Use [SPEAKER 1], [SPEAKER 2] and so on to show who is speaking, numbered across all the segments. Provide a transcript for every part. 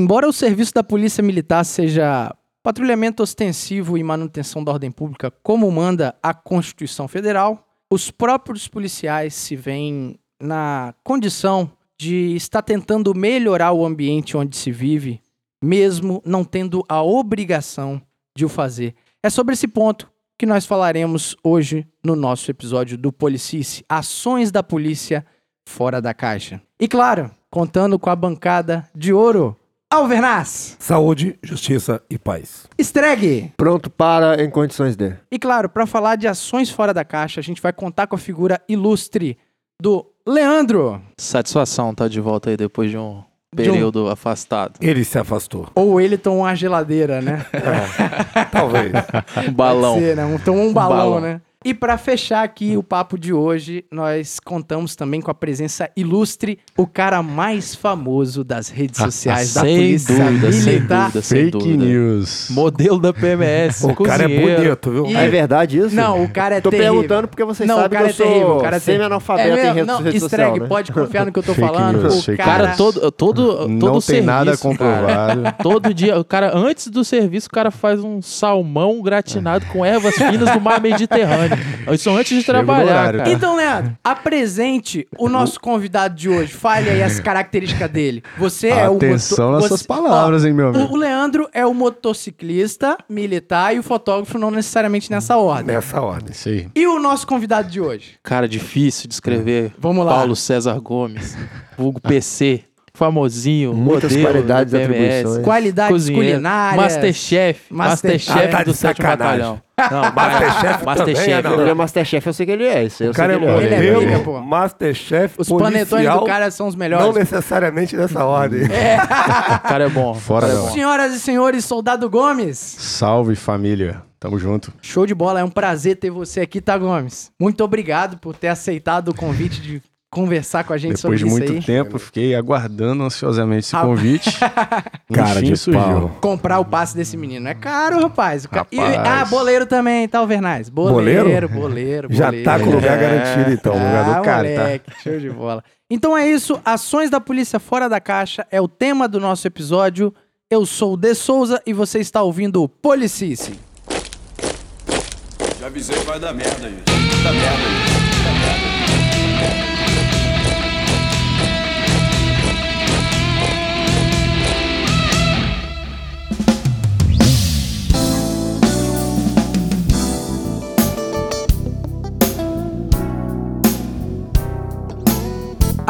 [SPEAKER 1] Embora o serviço da Polícia Militar seja patrulhamento ostensivo e manutenção da ordem pública, como manda a Constituição Federal, os próprios policiais se veem na condição de estar tentando melhorar o ambiente onde se vive, mesmo não tendo a obrigação de o fazer. É sobre esse ponto que nós falaremos hoje no nosso episódio do Policice, ações da polícia fora da caixa. E claro, contando com a bancada de ouro, Alvernaz,
[SPEAKER 2] Saúde, justiça e paz.
[SPEAKER 1] Streg.
[SPEAKER 3] Pronto para em condições de.
[SPEAKER 1] E claro, para falar de ações fora da caixa, a gente vai contar com a figura ilustre do Leandro,
[SPEAKER 4] Satisfação tá de volta aí depois de um
[SPEAKER 1] De um-
[SPEAKER 4] período afastado.
[SPEAKER 2] Ele se afastou.
[SPEAKER 1] ou ele tomou uma geladeira, né?
[SPEAKER 2] Talvez.
[SPEAKER 4] Um balão.
[SPEAKER 1] Ser, né? Um- Tomou um balão,
[SPEAKER 4] balão.
[SPEAKER 1] né? E para fechar aqui o papo de hoje, nós contamos também com a presença ilustre, o cara mais famoso das redes sociais da
[SPEAKER 4] sem
[SPEAKER 1] Polícia
[SPEAKER 4] dúvida, sem
[SPEAKER 1] Militar.
[SPEAKER 4] dúvida, sem
[SPEAKER 5] Fake
[SPEAKER 4] dúvida.
[SPEAKER 5] news.
[SPEAKER 4] Modelo da PMS,
[SPEAKER 2] o cara é
[SPEAKER 4] cozinheiro.
[SPEAKER 2] bonito, viu?
[SPEAKER 1] E-
[SPEAKER 3] É verdade isso?
[SPEAKER 1] Não, o cara é
[SPEAKER 3] Tô
[SPEAKER 1] terrível.
[SPEAKER 3] perguntando porque vocês
[SPEAKER 1] Não, o
[SPEAKER 3] sabem
[SPEAKER 1] cara
[SPEAKER 3] que eu
[SPEAKER 1] é terrível,
[SPEAKER 3] sou
[SPEAKER 1] o cara é terrível.
[SPEAKER 3] semi-analfabeto
[SPEAKER 1] É
[SPEAKER 3] em
[SPEAKER 1] mesmo?
[SPEAKER 3] rede,
[SPEAKER 1] não,
[SPEAKER 3] rede
[SPEAKER 1] Streg,
[SPEAKER 3] social, né?
[SPEAKER 1] pode confiar no que eu tô
[SPEAKER 5] Fake
[SPEAKER 1] falando.
[SPEAKER 5] news,
[SPEAKER 1] o cara...
[SPEAKER 4] Cara, todo, todo, todo
[SPEAKER 5] Não tem
[SPEAKER 4] serviço,
[SPEAKER 5] nada
[SPEAKER 4] cara,
[SPEAKER 5] comprovado.
[SPEAKER 4] todo dia, o cara, antes do serviço, o cara faz um salmão gratinado com ervas finas do mar Mediterrâneo. Isso antes de trabalhar,
[SPEAKER 5] horário,
[SPEAKER 4] cara.
[SPEAKER 1] Então, Leandro, apresente o nosso convidado de hoje. Fale aí as características dele. Você é o
[SPEAKER 5] Atenção nas
[SPEAKER 1] você-
[SPEAKER 5] suas palavras,
[SPEAKER 1] Ó,
[SPEAKER 5] hein, meu amigo?
[SPEAKER 1] O, Leandro é o motociclista, militar e o fotógrafo não necessariamente nessa ordem.
[SPEAKER 2] Nessa ordem.
[SPEAKER 5] Aí.
[SPEAKER 1] E o nosso convidado de hoje?
[SPEAKER 4] Cara, difícil de escrever.
[SPEAKER 1] Vamos lá.
[SPEAKER 4] Paulo César Gomes, vulgo PC, famosinho,
[SPEAKER 3] Muitas
[SPEAKER 4] modelo
[SPEAKER 3] qualidades
[SPEAKER 4] da
[SPEAKER 3] e
[SPEAKER 4] PMS,
[SPEAKER 3] atribuições.
[SPEAKER 1] Qualidades
[SPEAKER 4] cozinheiro,
[SPEAKER 1] culinárias.
[SPEAKER 4] Masterchef,
[SPEAKER 1] Master-
[SPEAKER 4] Masterchef
[SPEAKER 2] Ah, tá
[SPEAKER 4] do sétimo
[SPEAKER 2] sacanagem.
[SPEAKER 4] batalhão. Não,
[SPEAKER 2] Masterchef
[SPEAKER 4] Masterchef.
[SPEAKER 2] também,
[SPEAKER 3] Ele é Masterchef, eu sei que ele é. Isso eu
[SPEAKER 2] O cara é
[SPEAKER 3] sei que ele
[SPEAKER 1] Ele é briga, pô.
[SPEAKER 2] masterchef,
[SPEAKER 1] Os panetones
[SPEAKER 2] policial,
[SPEAKER 1] do cara são os
[SPEAKER 2] não
[SPEAKER 1] melhores.
[SPEAKER 2] necessariamente nessa ordem.
[SPEAKER 4] O cara é bom.
[SPEAKER 5] Fora
[SPEAKER 4] cara é bom.
[SPEAKER 5] hora.
[SPEAKER 1] Senhoras e senhores, Soldado Gomes.
[SPEAKER 5] Salve, família. Tamo junto.
[SPEAKER 1] Show de bola, é um prazer ter você aqui, tá, Gomes? Muito obrigado por ter aceitado o convite de conversar com a gente
[SPEAKER 5] Depois de
[SPEAKER 1] sobre
[SPEAKER 5] muito
[SPEAKER 1] isso aí.
[SPEAKER 5] tempo, fiquei aguardando ansiosamente esse
[SPEAKER 1] Ah.
[SPEAKER 5] convite.
[SPEAKER 2] Cara
[SPEAKER 5] Enfim,
[SPEAKER 2] de
[SPEAKER 5] surgiu.
[SPEAKER 2] pau.
[SPEAKER 1] Comprar o passe desse menino é caro, rapaz. O ca- E-
[SPEAKER 5] Rapaz.
[SPEAKER 1] ah, boleiro também, tá, Alvernaz? Boleiro,
[SPEAKER 2] Boleiro?
[SPEAKER 1] boleiro,
[SPEAKER 2] Já
[SPEAKER 1] boleiro.
[SPEAKER 2] tá com o lugar
[SPEAKER 4] É.
[SPEAKER 2] garantido, então. o lugar
[SPEAKER 1] Ah,
[SPEAKER 2] do cara, tá?
[SPEAKER 1] moleque, show de bola. Então é isso, ações da polícia fora da caixa é o tema do nosso episódio. Eu sou o De Souza e você está ouvindo o Policice.
[SPEAKER 6] Já avisei que vai dar merda aí. Dá merda aí.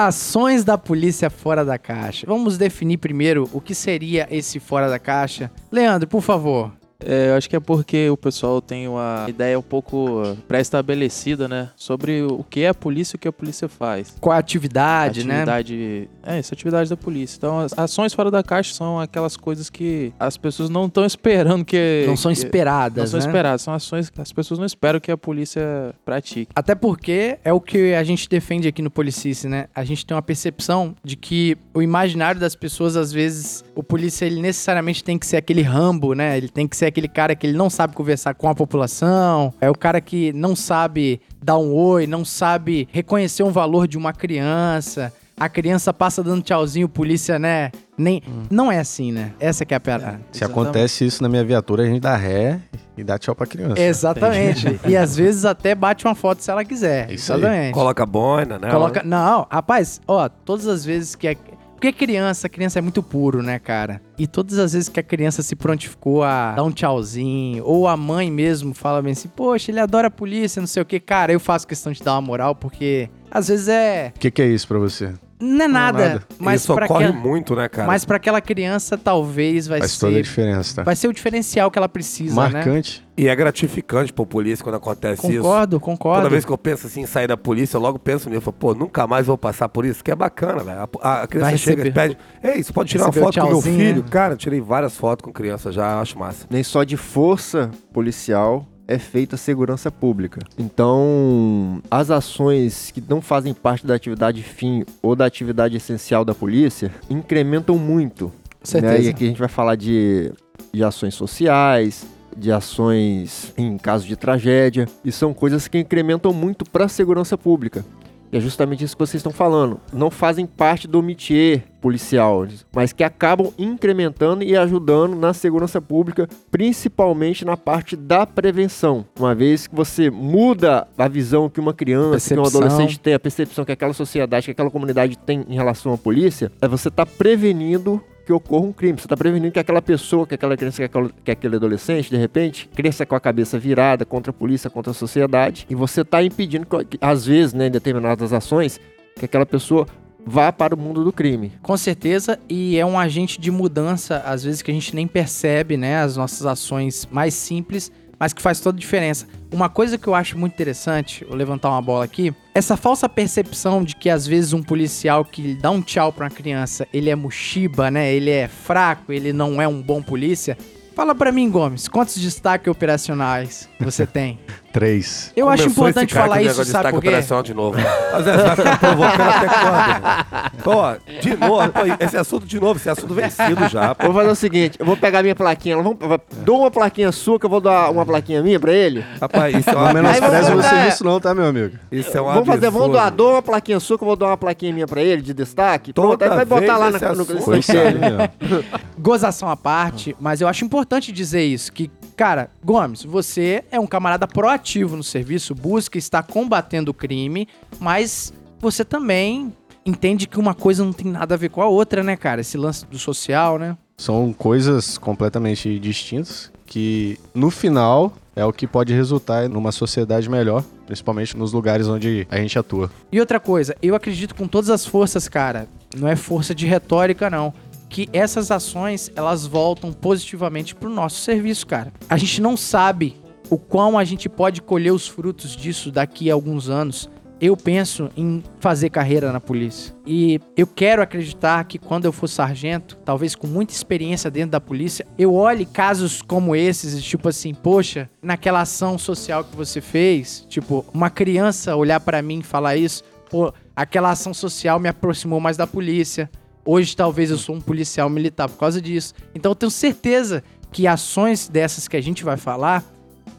[SPEAKER 1] Ações da polícia fora da caixa. Vamos definir primeiro o que seria esse fora da caixa. Leandro, por favor.
[SPEAKER 4] É, eu acho que é porque o pessoal tem uma ideia um pouco pré-estabelecida, né? Sobre o que é a polícia e o que a polícia faz.
[SPEAKER 1] Qual a atividade, né?
[SPEAKER 4] atividade, É, essa atividade da polícia. Então, as ações fora da caixa são aquelas coisas que as pessoas não estão esperando que.
[SPEAKER 1] Não são
[SPEAKER 4] que- Não
[SPEAKER 1] esperadas,
[SPEAKER 4] são
[SPEAKER 1] né?
[SPEAKER 4] esperadas, são ações que as pessoas não esperam que a polícia pratique.
[SPEAKER 1] Até porque é o que a gente defende aqui no Policice, né? A gente tem uma percepção de que o imaginário das pessoas, às vezes, o polícia, ele necessariamente tem que ser aquele rambo, né? Ele tem que ser aquele cara que ele não sabe conversar com a população, é o cara que não sabe dar um oi, não sabe reconhecer um valor de uma criança. A criança passa dando tchauzinho, o polícia, né? Nem... Não é assim, né? Essa que é a parada.
[SPEAKER 5] Se acontece isso na minha viatura, a gente dá ré e dá tchau pra criança.
[SPEAKER 1] Exatamente. e às vezes até bate uma foto se ela quiser.
[SPEAKER 5] É isso aí.
[SPEAKER 1] Exatamente.
[SPEAKER 2] Coloca boina, né?
[SPEAKER 1] Coloca. Não, rapaz, ó, todas as vezes que. Porque criança, criança é muito puro, né, cara? E todas as vezes que a criança se prontificou a dar um tchauzinho, ou a mãe mesmo fala bem assim, poxa, ele adora a polícia, não sei o que, cara, eu faço questão de dar uma moral, porque às vezes é.
[SPEAKER 5] O que, que é isso pra você?
[SPEAKER 1] Não é nada,
[SPEAKER 5] nada.
[SPEAKER 1] mas
[SPEAKER 2] Isso
[SPEAKER 1] pra,
[SPEAKER 2] ocorre
[SPEAKER 1] aquela-
[SPEAKER 2] muito, né, cara?
[SPEAKER 1] mas pra aquela criança talvez vai
[SPEAKER 5] Faz toda a
[SPEAKER 1] ser.
[SPEAKER 5] diferença, tá?
[SPEAKER 1] Vai ser o diferencial que ela precisa, né?
[SPEAKER 5] Marcante.
[SPEAKER 2] E é gratificante pro polícia quando acontece isso.
[SPEAKER 1] Concordo, concordo.
[SPEAKER 2] Toda vez que eu penso assim, em sair da polícia, eu logo penso nisso. Eu falo, pô, nunca mais vou passar por isso, que é bacana, velho. A, a criança chega e pede, ei, você pode tirar uma foto com meu filho?
[SPEAKER 1] né?
[SPEAKER 2] Cara, eu tirei várias fotos com criança já, acho massa.
[SPEAKER 3] Nem só de força policial é feita a segurança pública. Então, as ações que não fazem parte da atividade fim ou da atividade essencial da polícia incrementam muito.
[SPEAKER 1] Certeza.
[SPEAKER 3] Né? E aqui a gente vai falar de, de ações sociais, de ações em caso de tragédia, e são coisas que incrementam muito para a segurança pública. E é justamente isso que vocês estão falando. Não fazem parte do métier policial, mas que acabam incrementando e ajudando na segurança pública, principalmente na parte da prevenção. Uma vez que você muda a visão que uma criança, que um
[SPEAKER 1] Percepção.
[SPEAKER 3] adolescente tem, a percepção que aquela sociedade, que aquela comunidade tem em relação à polícia, é você tá prevenindo que ocorra um crime. Você está prevenindo que aquela pessoa, que aquela criança, que, aquele adolescente, de repente, cresça com a cabeça virada contra a polícia, contra a sociedade. E você está impedindo, que, às vezes, né, em determinadas ações, que aquela pessoa vá para o mundo do crime.
[SPEAKER 1] Com certeza, e é um agente de mudança, às vezes que a gente nem percebe, né? As nossas ações mais simples, mas que faz toda a diferença. Uma coisa que eu acho muito interessante, vou levantar uma bola aqui, essa falsa percepção de que às vezes um policial que dá um tchau pra uma criança, ele é mochiba, né? Ele é fraco, ele não é um bom polícia. Fala pra mim, Gomes, quantos destaques operacionais você tem?
[SPEAKER 5] Três.
[SPEAKER 1] Eu acho
[SPEAKER 2] Começou
[SPEAKER 1] importante
[SPEAKER 2] esse cara
[SPEAKER 1] falar isso, sabe por quê?
[SPEAKER 2] operacional de novo. Mas é, vai ficar provocando até quando? Pô, de novo, pô, esse assunto de novo, esse assunto vencido já. pô.
[SPEAKER 3] Vou fazer o seguinte, eu vou pegar minha plaquinha, vamos, dou uma plaquinha sua, que eu vou dar uma plaquinha minha pra ele.
[SPEAKER 2] Rapaz, isso é uma
[SPEAKER 5] menospreze
[SPEAKER 3] vamos-
[SPEAKER 5] o serviço não, tá, meu amigo?
[SPEAKER 2] Isso é um
[SPEAKER 3] vamos fazer, vamos doar, dou uma plaquinha sua, que eu vou dar uma plaquinha minha pra ele, de destaque.
[SPEAKER 2] Toda
[SPEAKER 3] Pronto, aí vai botar lá na,
[SPEAKER 2] esse
[SPEAKER 3] no,
[SPEAKER 2] assunto.
[SPEAKER 3] no
[SPEAKER 1] gozação à parte, mas eu acho importante dizer isso, que, cara, Gomes, você é um camarada proativo no serviço, busca estar combatendo o crime, mas você também entende que uma coisa não tem nada a ver com a outra, né, cara? Esse lance do social, né?
[SPEAKER 5] São coisas completamente distintas que, no final, é o que pode resultar numa sociedade melhor, principalmente nos lugares onde a gente atua.
[SPEAKER 1] E outra coisa, eu acredito com todas as forças, cara, não é força de retórica, não. Que essas ações, elas voltam positivamente pro nosso serviço, cara. A gente não sabe o quão a gente pode colher os frutos disso daqui a alguns anos. Eu penso em fazer carreira na polícia. E eu quero acreditar que quando eu for sargento, talvez com muita experiência dentro da polícia, eu olhe casos como esses, tipo assim, poxa, naquela ação social que você fez, tipo, uma criança olhar pra mim e falar isso, pô, aquela ação social me aproximou mais da polícia. Hoje talvez eu sou um policial militar por causa disso. Então eu tenho certeza que ações dessas que a gente vai falar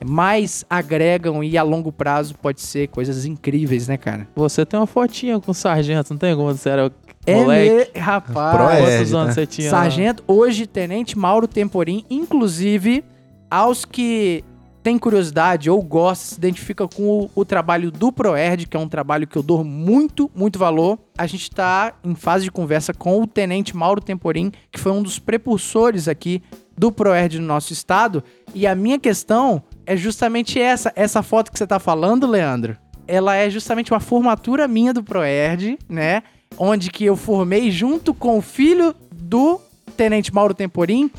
[SPEAKER 1] mais agregam e a longo prazo pode ser coisas incríveis, né, cara?
[SPEAKER 4] Você tem uma fotinha com o sargento, não tem como você era
[SPEAKER 1] É,
[SPEAKER 4] moleque?
[SPEAKER 1] me... rapaz.
[SPEAKER 4] Quantos anos
[SPEAKER 5] né?
[SPEAKER 4] você tinha? lá?
[SPEAKER 1] Sargento, hoje Tenente Mauro Temporim, inclusive aos que têm curiosidade ou gostam, se identificam com o, o trabalho do Proerd, que é um trabalho que eu dou muito, muito valor. A gente está em fase de conversa com o Tenente Mauro Temporim, que foi um dos precursores aqui do Proerd no nosso estado. E a minha questão é justamente essa, essa foto que você tá falando, Leandro. Ela é justamente uma formatura minha do Proerd, né? Onde que eu formei junto com o filho do Tenente Mauro Temporim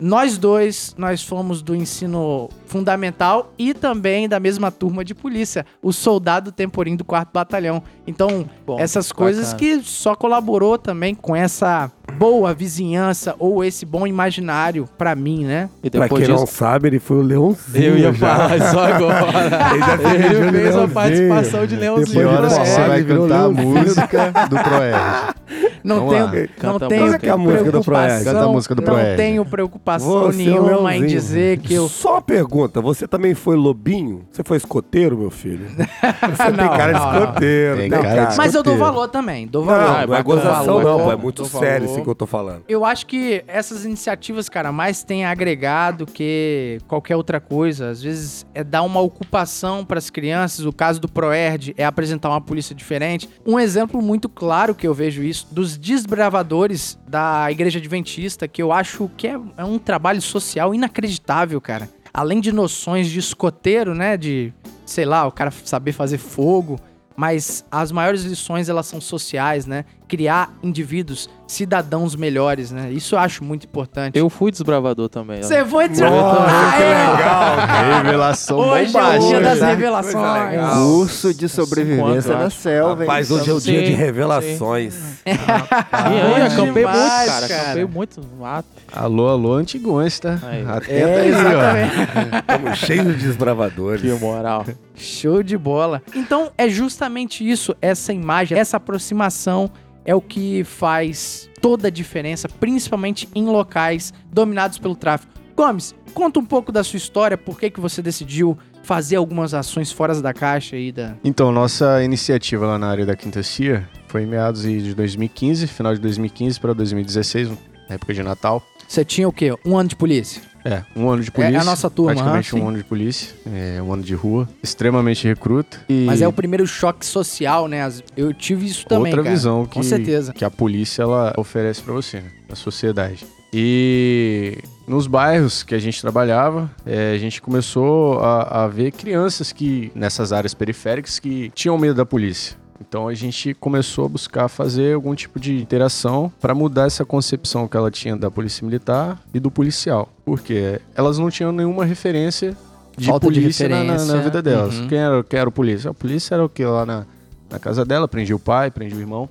[SPEAKER 1] nós dois, nós fomos do ensino fundamental e também da mesma turma de polícia, o soldado Temporim do 4 Batalhão. Então,
[SPEAKER 4] Bom,
[SPEAKER 1] essas coisas
[SPEAKER 4] bacana.
[SPEAKER 1] que só colaborou também com essa boa vizinhança ou esse bom imaginário pra mim, né?
[SPEAKER 4] E
[SPEAKER 2] Pra
[SPEAKER 4] depois
[SPEAKER 2] quem não
[SPEAKER 4] disso,
[SPEAKER 2] sabe, ele foi o Leãozinho.
[SPEAKER 4] eu ia
[SPEAKER 2] já.
[SPEAKER 4] falar isso agora.
[SPEAKER 2] Ele já fez vídeo
[SPEAKER 4] Ele
[SPEAKER 2] de
[SPEAKER 4] fez a
[SPEAKER 2] Leãozinho.
[SPEAKER 4] participação de Leãozinho.
[SPEAKER 5] Que horas que
[SPEAKER 2] Proerd,
[SPEAKER 5] você vai
[SPEAKER 2] virou
[SPEAKER 5] cantar a música do Proerd?
[SPEAKER 1] Não
[SPEAKER 5] Vamos
[SPEAKER 1] tenho,
[SPEAKER 5] lá.
[SPEAKER 1] não
[SPEAKER 4] Canta
[SPEAKER 1] tenho.
[SPEAKER 2] Qual é a música do Proerd?
[SPEAKER 1] preocupação,
[SPEAKER 5] Canta a música do
[SPEAKER 1] não tenho preocupação
[SPEAKER 2] Você é
[SPEAKER 1] nenhuma em
[SPEAKER 2] Leãozinho.
[SPEAKER 1] dizer que eu
[SPEAKER 2] Só uma pergunta, você também foi lobinho? Você foi escoteiro, meu filho? Você tem cara de
[SPEAKER 1] não, não.
[SPEAKER 2] escoteiro.
[SPEAKER 5] Tem
[SPEAKER 2] tem
[SPEAKER 5] cara de
[SPEAKER 1] Mas eu dou
[SPEAKER 5] escoteiro.
[SPEAKER 1] valor também, dou
[SPEAKER 2] Não,
[SPEAKER 1] valor.
[SPEAKER 2] não, é gozação
[SPEAKER 1] valor,
[SPEAKER 2] não, pô, é
[SPEAKER 4] dou
[SPEAKER 2] muito
[SPEAKER 4] valor.
[SPEAKER 2] sério isso que eu tô falando.
[SPEAKER 1] Eu acho que essas iniciativas, cara, mais têm agregado que qualquer outra coisa. Às vezes é dar uma ocupação para as crianças. O caso do Proerd é apresentar uma polícia diferente. Um exemplo muito claro que eu vejo isso dos desbravadores da Igreja Adventista, que eu acho que é, é um trabalho social inacreditável, cara. Além de noções de escoteiro, né, de sei lá, o cara saber fazer fogo, mas as maiores lições elas são sociais, né? Criar indivíduos, cidadãos melhores, né? Isso eu acho muito importante.
[SPEAKER 4] Eu fui desbravador também.
[SPEAKER 1] Você foi de
[SPEAKER 2] Nossa, que legal,
[SPEAKER 5] Revelação
[SPEAKER 1] Hoje é o dia
[SPEAKER 5] bombástica.
[SPEAKER 1] das revelações.
[SPEAKER 3] Curso de sobrevivência
[SPEAKER 4] anos,
[SPEAKER 3] na selva?
[SPEAKER 2] Rapaz, hoje é o dia de
[SPEAKER 4] sim.
[SPEAKER 2] revelações.
[SPEAKER 4] E aí, acampei
[SPEAKER 1] demais,
[SPEAKER 4] muito, cara.
[SPEAKER 1] cara.
[SPEAKER 4] Acampei muito no mato.
[SPEAKER 5] Alô, alô, antigões, tá?
[SPEAKER 4] Aí.
[SPEAKER 5] Atenta
[SPEAKER 1] É,
[SPEAKER 5] aí, ó.
[SPEAKER 2] Estamos cheios de desbravadores.
[SPEAKER 4] Que moral.
[SPEAKER 1] Show de bola. Então é justamente isso, essa imagem, essa aproximação é o que faz toda a diferença, principalmente em locais dominados pelo tráfico. Gomes, conta um pouco da sua história, por que, que você decidiu fazer algumas ações fora da caixa aí da.
[SPEAKER 5] Então, nossa iniciativa lá na área da Quinta Cia foi em meados de 2015, final de 2015 para 2016, na época de Natal.
[SPEAKER 1] Você tinha o quê? Um ano de polícia?
[SPEAKER 5] É, um ano de polícia.
[SPEAKER 1] É a nossa turma,
[SPEAKER 5] Praticamente
[SPEAKER 1] ah,
[SPEAKER 5] um ano de polícia. É, um ano de rua. Extremamente recruta. E
[SPEAKER 1] Mas é o primeiro choque social, né? Eu tive isso também,
[SPEAKER 5] outra
[SPEAKER 1] cara.
[SPEAKER 5] visão
[SPEAKER 1] Com
[SPEAKER 5] que,
[SPEAKER 1] certeza.
[SPEAKER 5] que a polícia ela oferece pra você, né? Na sociedade. E nos bairros que a gente trabalhava, é, a gente começou a, a ver crianças que nessas áreas periféricas que tinham medo da polícia. Então a gente começou a buscar fazer algum tipo de interação para mudar essa concepção que ela tinha da polícia militar e do policial. Porque elas não tinham nenhuma referência de
[SPEAKER 1] Falta de
[SPEAKER 5] polícia na- na, na vida delas.
[SPEAKER 1] Uhum.
[SPEAKER 5] Quem, era, quem era o polícia? A polícia era o que lá na, na casa dela, prendia o pai, prendia o irmão.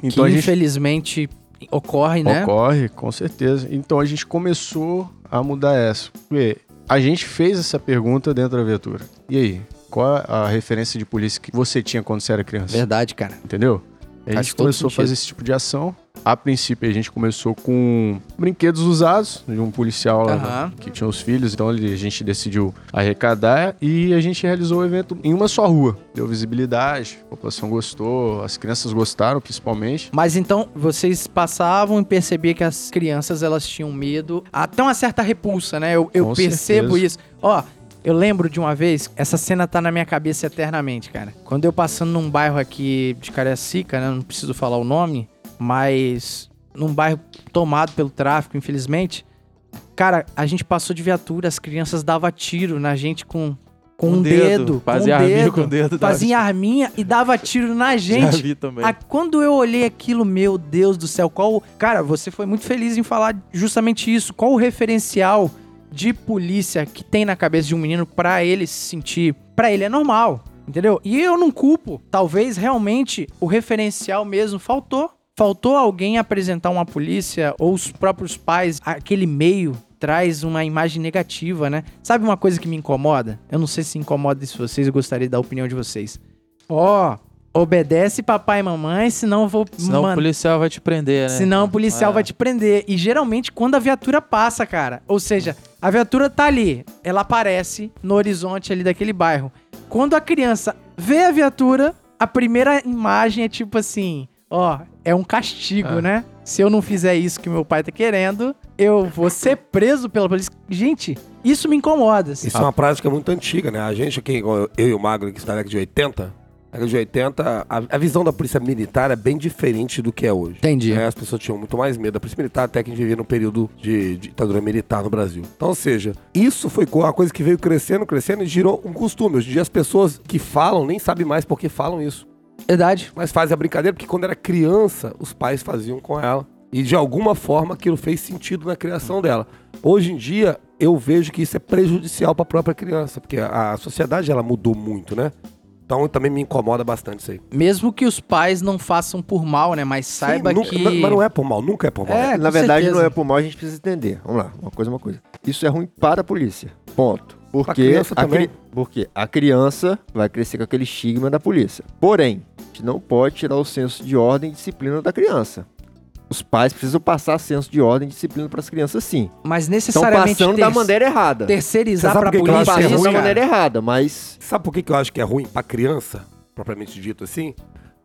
[SPEAKER 5] Então
[SPEAKER 1] que
[SPEAKER 5] gente
[SPEAKER 1] infelizmente ocorre, né?
[SPEAKER 5] Ocorre, com certeza. Então a gente começou a mudar essa. Porque a gente fez essa pergunta dentro da viatura. E aí? Qual é a referência de polícia que você tinha quando você era criança?
[SPEAKER 1] Verdade, cara.
[SPEAKER 5] Entendeu? A
[SPEAKER 1] Faz
[SPEAKER 5] gente começou a fazer esse tipo de ação. A princípio, a gente começou com brinquedos usados de um policial lá
[SPEAKER 1] Aham.
[SPEAKER 5] que tinha os filhos. Então a gente decidiu arrecadar e a gente realizou o evento em uma só rua. Deu visibilidade, a população gostou, as crianças gostaram principalmente.
[SPEAKER 1] Mas então vocês passavam e percebiam que as crianças elas tinham medo, até uma certa repulsa, né? Eu, eu percebo
[SPEAKER 5] certeza.
[SPEAKER 1] isso. Ó, eu lembro de uma vez, essa cena tá na minha cabeça eternamente, cara. Quando eu passando num bairro aqui de Cariacica, né? Não preciso falar o nome, mas num bairro tomado pelo tráfico, infelizmente. Cara, a gente passou de viatura, as crianças davam tiro na gente com, com um dedo,
[SPEAKER 4] Fazia
[SPEAKER 1] com um
[SPEAKER 4] arminho
[SPEAKER 1] dedo,
[SPEAKER 4] com o dedo. dava-
[SPEAKER 1] fazia arminha e dava tiro na
[SPEAKER 4] Já
[SPEAKER 1] gente.
[SPEAKER 4] vi também.
[SPEAKER 1] Ah, quando eu olhei aquilo, meu Deus do céu, qual. Cara, você foi muito feliz em falar justamente isso. Qual o referencial de polícia que tem na cabeça de um menino pra ele se sentir. Pra ele é normal, entendeu? E eu não culpo. Talvez realmente o referencial mesmo faltou. Faltou alguém apresentar uma polícia ou os próprios pais, aquele meio traz uma imagem negativa, né? Sabe uma coisa que me incomoda? Eu não sei se incomoda isso vocês, eu gostaria da opinião de vocês. Ó, obedece papai e mamãe, senão eu vou
[SPEAKER 4] Senão o
[SPEAKER 1] man-
[SPEAKER 4] policial vai te prender, né?
[SPEAKER 1] Senão o policial
[SPEAKER 4] É.
[SPEAKER 1] vai te prender. E geralmente quando a viatura passa, cara. Ou seja, a viatura tá ali, ela aparece no horizonte ali daquele bairro. Quando a criança vê a viatura, a primeira imagem é tipo assim: ó, é um castigo,
[SPEAKER 4] É.
[SPEAKER 1] né? Se eu não fizer isso que meu pai tá querendo, eu vou ser preso pela polícia. Gente, isso me incomoda. assim.
[SPEAKER 2] Isso é uma prática muito antiga, né? A gente aqui, eu e o Magro, que está na década de 80, na década de 80, a, a visão da polícia militar é bem diferente do que é hoje.
[SPEAKER 1] Entendi.
[SPEAKER 2] né? As pessoas tinham muito mais medo da polícia militar, até que a gente vivia num período de ditadura militar no Brasil. Então, ou seja, isso foi uma coisa que veio crescendo, crescendo e girou um costume. Hoje em dia as pessoas que falam nem sabem mais por que falam isso.
[SPEAKER 1] Verdade.
[SPEAKER 2] Mas fazem a brincadeira porque quando era criança, os pais faziam com ela. E de alguma forma aquilo fez sentido na criação dela. Hoje em dia, eu vejo que isso é prejudicial para a própria criança, porque a a sociedade ela mudou muito, né? Então também me incomoda bastante isso aí.
[SPEAKER 1] Mesmo que os pais não façam por mal, né? Mas saiba
[SPEAKER 2] Sim, nunca-
[SPEAKER 1] que.
[SPEAKER 2] Mas não é por mal, nunca é por mal.
[SPEAKER 1] É,
[SPEAKER 3] Na
[SPEAKER 1] com
[SPEAKER 3] verdade,
[SPEAKER 1] certeza.
[SPEAKER 3] não é por mal, a gente precisa entender. Vamos lá, uma coisa, uma coisa. Isso é ruim para a polícia. Ponto. Porque
[SPEAKER 2] criança
[SPEAKER 3] a,
[SPEAKER 2] também.
[SPEAKER 3] cri- porque a criança vai crescer com aquele estigma da polícia. Porém, a gente não pode tirar o senso de ordem e disciplina da criança. Os pais precisam passar senso de ordem e disciplina para as crianças, sim.
[SPEAKER 1] Mas
[SPEAKER 3] Estão
[SPEAKER 1] necessariamente
[SPEAKER 3] passando da maneira errada.
[SPEAKER 1] terceirizar
[SPEAKER 2] que eu
[SPEAKER 1] polícia
[SPEAKER 2] é ruim,
[SPEAKER 3] da maneira errada, mas
[SPEAKER 2] Sabe por que, que eu acho que é ruim pra criança, propriamente dito assim?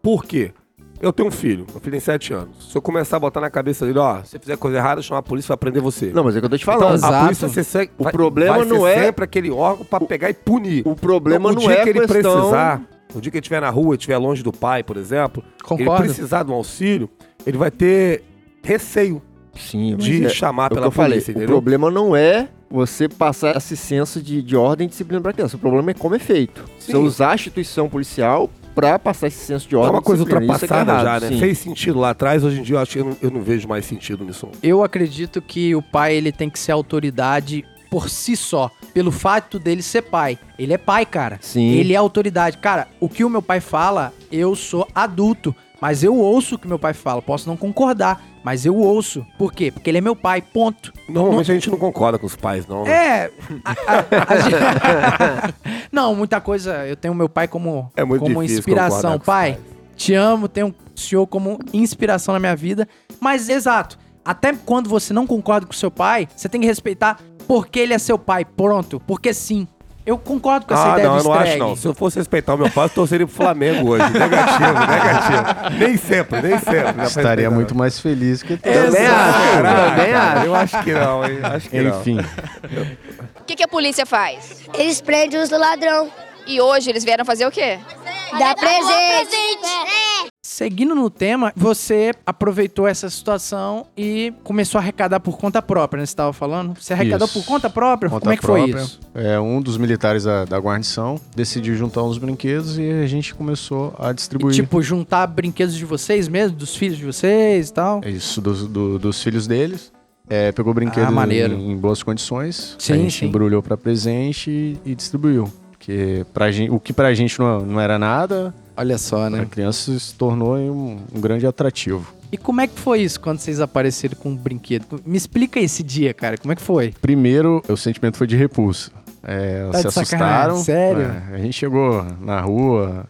[SPEAKER 2] Por quê? Eu tenho um filho, meu filho tem 7 anos. Se eu começar a botar na cabeça dele, ó, se você fizer coisa errada, chamar a polícia vai prender você.
[SPEAKER 3] Não, mas é o que eu tô te
[SPEAKER 2] Então,
[SPEAKER 3] falando.
[SPEAKER 1] Exato.
[SPEAKER 2] a polícia você segue-
[SPEAKER 3] O
[SPEAKER 2] vai-
[SPEAKER 3] problema
[SPEAKER 2] vai
[SPEAKER 3] não
[SPEAKER 2] ser
[SPEAKER 3] é-
[SPEAKER 2] sempre aquele órgão pra pegar e punir.
[SPEAKER 3] O problema
[SPEAKER 2] o
[SPEAKER 3] não
[SPEAKER 2] dia
[SPEAKER 3] é
[SPEAKER 2] que ele
[SPEAKER 3] questão...
[SPEAKER 2] precisar, o dia que ele estiver na rua, estiver longe do pai, por exemplo, ele
[SPEAKER 1] Concordo.
[SPEAKER 2] precisar de um auxílio, ele vai ter receio
[SPEAKER 3] Sim,
[SPEAKER 2] de
[SPEAKER 3] é-
[SPEAKER 2] chamar
[SPEAKER 3] É
[SPEAKER 2] pela
[SPEAKER 3] eu falei,
[SPEAKER 2] polícia,
[SPEAKER 3] o
[SPEAKER 2] entendeu?
[SPEAKER 3] problema não é você passar esse senso de, de ordem e disciplina pra criança. O problema é como é feito. Você
[SPEAKER 2] Sim.
[SPEAKER 3] usar a instituição policial pra passar esse senso de
[SPEAKER 2] É
[SPEAKER 3] ordem
[SPEAKER 2] uma
[SPEAKER 3] e
[SPEAKER 2] coisa
[SPEAKER 3] é é
[SPEAKER 2] ultrapassada
[SPEAKER 3] errado,
[SPEAKER 2] já, né?
[SPEAKER 3] sim.
[SPEAKER 2] Fez sentido lá atrás, hoje em dia eu acho que eu não, eu não vejo mais sentido nisso.
[SPEAKER 1] Eu acredito que o pai ele tem que ser autoridade por si só, pelo fato dele ser pai. Ele é pai, cara.
[SPEAKER 3] Sim.
[SPEAKER 1] Ele é autoridade. Cara, o que o meu pai fala, eu sou adulto, mas eu ouço o que meu pai fala. Posso não concordar, mas eu ouço. Por quê? Porque ele é meu pai, ponto.
[SPEAKER 2] Normalmente a gente não concorda com os pais, não. né?
[SPEAKER 1] É. a- a- a não, muita coisa. Eu tenho meu pai como,
[SPEAKER 2] É muito
[SPEAKER 1] como inspiração. Pai, te amo, tenho o senhor como inspiração na minha vida. Mas, exato, até quando você não concorda com seu pai, você tem que respeitar porque ele é seu pai, pronto, porque sim. Eu concordo com essa
[SPEAKER 2] Ah,
[SPEAKER 1] ideia
[SPEAKER 2] não, eu não acho não. Se eu fosse respeitar o meu pai, eu torceria pro Flamengo hoje. Negativo, negativo. Nem sempre, nem sempre.
[SPEAKER 5] Estaria muito
[SPEAKER 2] não.
[SPEAKER 5] mais feliz que
[SPEAKER 2] Também
[SPEAKER 1] Exato.
[SPEAKER 2] acho, também acho. Eu acho que não, hein? Acho que não.
[SPEAKER 5] Enfim,
[SPEAKER 7] O que, que a polícia faz?
[SPEAKER 8] Eles prendem os ladrão.
[SPEAKER 7] E hoje eles vieram fazer o quê?
[SPEAKER 8] Dá presente.
[SPEAKER 1] Seguindo no tema, você aproveitou essa situação e começou a arrecadar por conta própria, né? Você estava falando? Você arrecadou
[SPEAKER 5] Isso.
[SPEAKER 1] por conta própria?
[SPEAKER 5] conta
[SPEAKER 1] Como é que
[SPEAKER 5] própria.
[SPEAKER 1] foi isso?
[SPEAKER 5] É, um dos militares da, da guarnição decidiu juntar uns brinquedos e a gente começou a
[SPEAKER 1] E,
[SPEAKER 5] distribuir.
[SPEAKER 1] tipo, juntar brinquedos de vocês mesmo, dos filhos de vocês e tal?
[SPEAKER 5] Isso, dos, do- dos filhos deles. É, pegou brinquedos
[SPEAKER 1] Ah,
[SPEAKER 5] em, em boas condições.
[SPEAKER 1] Sim,
[SPEAKER 5] a gente
[SPEAKER 1] sim.
[SPEAKER 5] embrulhou pra presente e, e distribuiu. Porque pra gente, o que pra gente não, não era nada,
[SPEAKER 1] Olha só, né?
[SPEAKER 5] criança se tornou um, um grande atrativo.
[SPEAKER 1] E como é que foi isso quando vocês apareceram com um brinquedo? Me explica esse dia, cara. Como é que foi?
[SPEAKER 5] Primeiro, o sentimento foi de repulsa. É,
[SPEAKER 1] Tá
[SPEAKER 5] se assustaram.
[SPEAKER 1] sério?
[SPEAKER 5] É, a gente chegou na rua,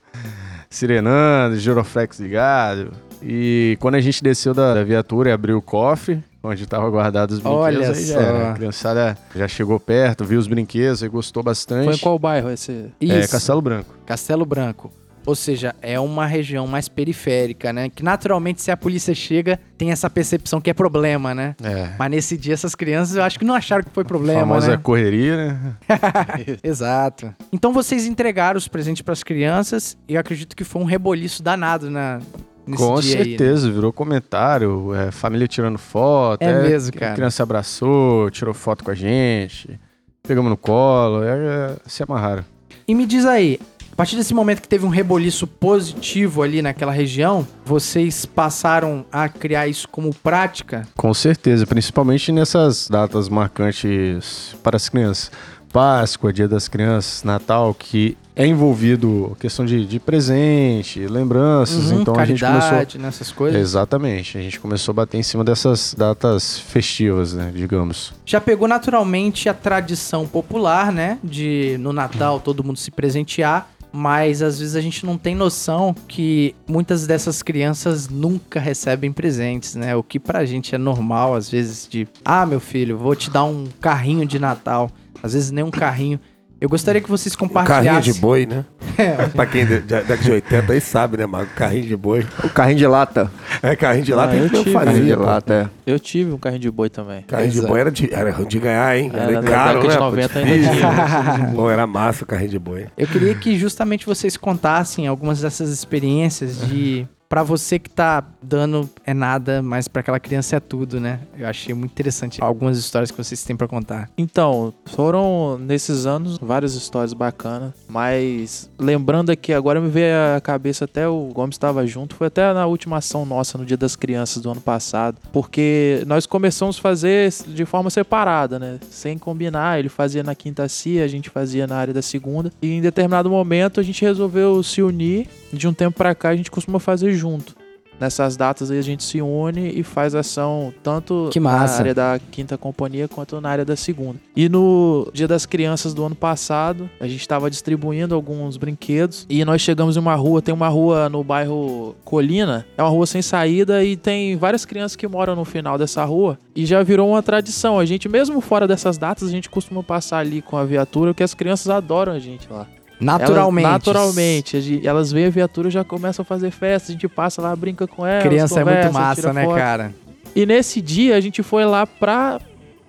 [SPEAKER 5] sirenando, giroflex ligado. E quando a gente desceu da, da viatura e abriu o cofre, onde estavam guardados os brinquedos,
[SPEAKER 1] Olha só.
[SPEAKER 5] era. A criançada já chegou perto, viu os brinquedos e gostou bastante.
[SPEAKER 4] Foi em qual bairro esse?
[SPEAKER 5] É,
[SPEAKER 1] Isso.
[SPEAKER 5] Castelo Branco.
[SPEAKER 1] Castelo Branco. Ou seja, é uma região mais periférica, né? Que naturalmente, se a polícia chega, tem essa percepção que é problema, né?
[SPEAKER 5] É.
[SPEAKER 1] Mas nesse dia, essas crianças eu acho que não acharam que foi
[SPEAKER 5] A
[SPEAKER 1] problema,
[SPEAKER 5] famosa
[SPEAKER 1] né?
[SPEAKER 5] correria, né?
[SPEAKER 1] Exato. Então vocês entregaram os presentes pras crianças e eu acredito que foi um reboliço danado na, nesse
[SPEAKER 5] Com
[SPEAKER 1] dia aí, né?
[SPEAKER 5] certeza, virou comentário, é, família tirando foto.
[SPEAKER 1] É mesmo, cara.
[SPEAKER 5] A criança abraçou, tirou foto com a gente, pegamos no colo, é, é, se amarraram.
[SPEAKER 1] E me diz aí, partir desse momento que teve um reboliço positivo ali naquela região, vocês passaram a criar isso como prática?
[SPEAKER 5] Com certeza, principalmente nessas datas marcantes para as crianças. Páscoa, Dia das Crianças, Natal, que é envolvido questão de, de presente, lembranças.
[SPEAKER 1] Uhum,
[SPEAKER 5] então a gente começou.
[SPEAKER 1] caridade, nessas coisas.
[SPEAKER 5] Exatamente, a gente começou a bater em cima dessas datas festivas, né, digamos.
[SPEAKER 1] Já pegou naturalmente a tradição popular, né? De no Natal todo mundo se presentear. Mas às vezes a gente não tem noção que muitas dessas crianças nunca recebem presentes, né? O que pra gente é normal, às vezes, de ah, meu filho, vou te dar um carrinho de Natal. Às vezes nem um carrinho. Eu gostaria que vocês
[SPEAKER 2] Carrinho
[SPEAKER 1] compartilhassem.
[SPEAKER 2] de boi, né? pra quem de, de, década de 80 aí sabe, né, Mago? Carrinho de boi.
[SPEAKER 3] O carrinho de lata.
[SPEAKER 2] É, carrinho de
[SPEAKER 4] Ah, eu
[SPEAKER 2] que eu
[SPEAKER 4] tive.
[SPEAKER 3] Carrinho de
[SPEAKER 2] fazia. pô.
[SPEAKER 3] lata, é.
[SPEAKER 4] Eu tive um carrinho de boi também.
[SPEAKER 2] Carrinho de
[SPEAKER 1] Exato.
[SPEAKER 2] boi era de, era de ganhar, hein?
[SPEAKER 4] É,
[SPEAKER 2] Era
[SPEAKER 4] na
[SPEAKER 2] caro,
[SPEAKER 4] de
[SPEAKER 2] né? pô?
[SPEAKER 4] 90 ainda tinha.
[SPEAKER 2] Pô, era massa o carrinho de boi.
[SPEAKER 1] Eu queria que justamente vocês contassem algumas dessas experiências de Pra você que tá dando é nada, mas pra aquela criança é tudo, né? Eu achei muito interessante algumas histórias que vocês têm pra contar.
[SPEAKER 4] Então, foram nesses anos várias histórias bacanas, mas lembrando aqui, agora me veio à cabeça até o Gomes estava junto, foi até na última ação nossa no Dia das Crianças do ano passado, porque nós começamos a fazer de forma separada, né? Sem combinar, ele fazia na quinta CIA, a gente fazia na área da segunda, e em determinado momento a gente resolveu se unir, de um tempo pra cá a gente costuma fazer junto. Nessas datas aí a gente se une e faz ação tanto
[SPEAKER 1] Que
[SPEAKER 4] na área da quinta companhia quanto na área da segunda. E no Dia das Crianças do ano passado, a gente estava distribuindo alguns brinquedos e nós chegamos em uma rua, tem uma rua no bairro Colina, é uma rua sem saída e tem várias crianças que moram no final dessa rua e já virou uma tradição. A gente mesmo fora dessas datas, a gente costuma passar ali com a viatura, porque as crianças adoram a gente lá.
[SPEAKER 1] Naturalmente.
[SPEAKER 4] Elas, naturalmente. Elas veem a viatura e já começam a fazer festa. A gente passa lá, brinca com elas.
[SPEAKER 1] Criança é muito
[SPEAKER 4] conversa,
[SPEAKER 1] massa, né,
[SPEAKER 4] foto.
[SPEAKER 1] cara?
[SPEAKER 4] E nesse dia a gente foi lá pra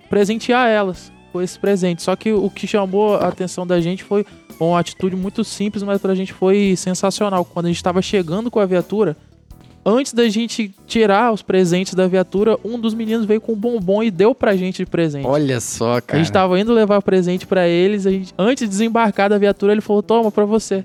[SPEAKER 4] presentear elas com esse presente. Só que o que chamou a atenção da gente foi uma atitude muito simples, mas pra gente foi sensacional. Quando a gente tava chegando com a viatura, antes da gente tirar os presentes da viatura, um dos meninos veio com um bombom e deu pra gente de presente.
[SPEAKER 1] Olha só,
[SPEAKER 4] A
[SPEAKER 1] cara.
[SPEAKER 4] gente tava indo levar presente pra eles, a gente, antes de desembarcar da viatura, ele falou: "Toma pra você".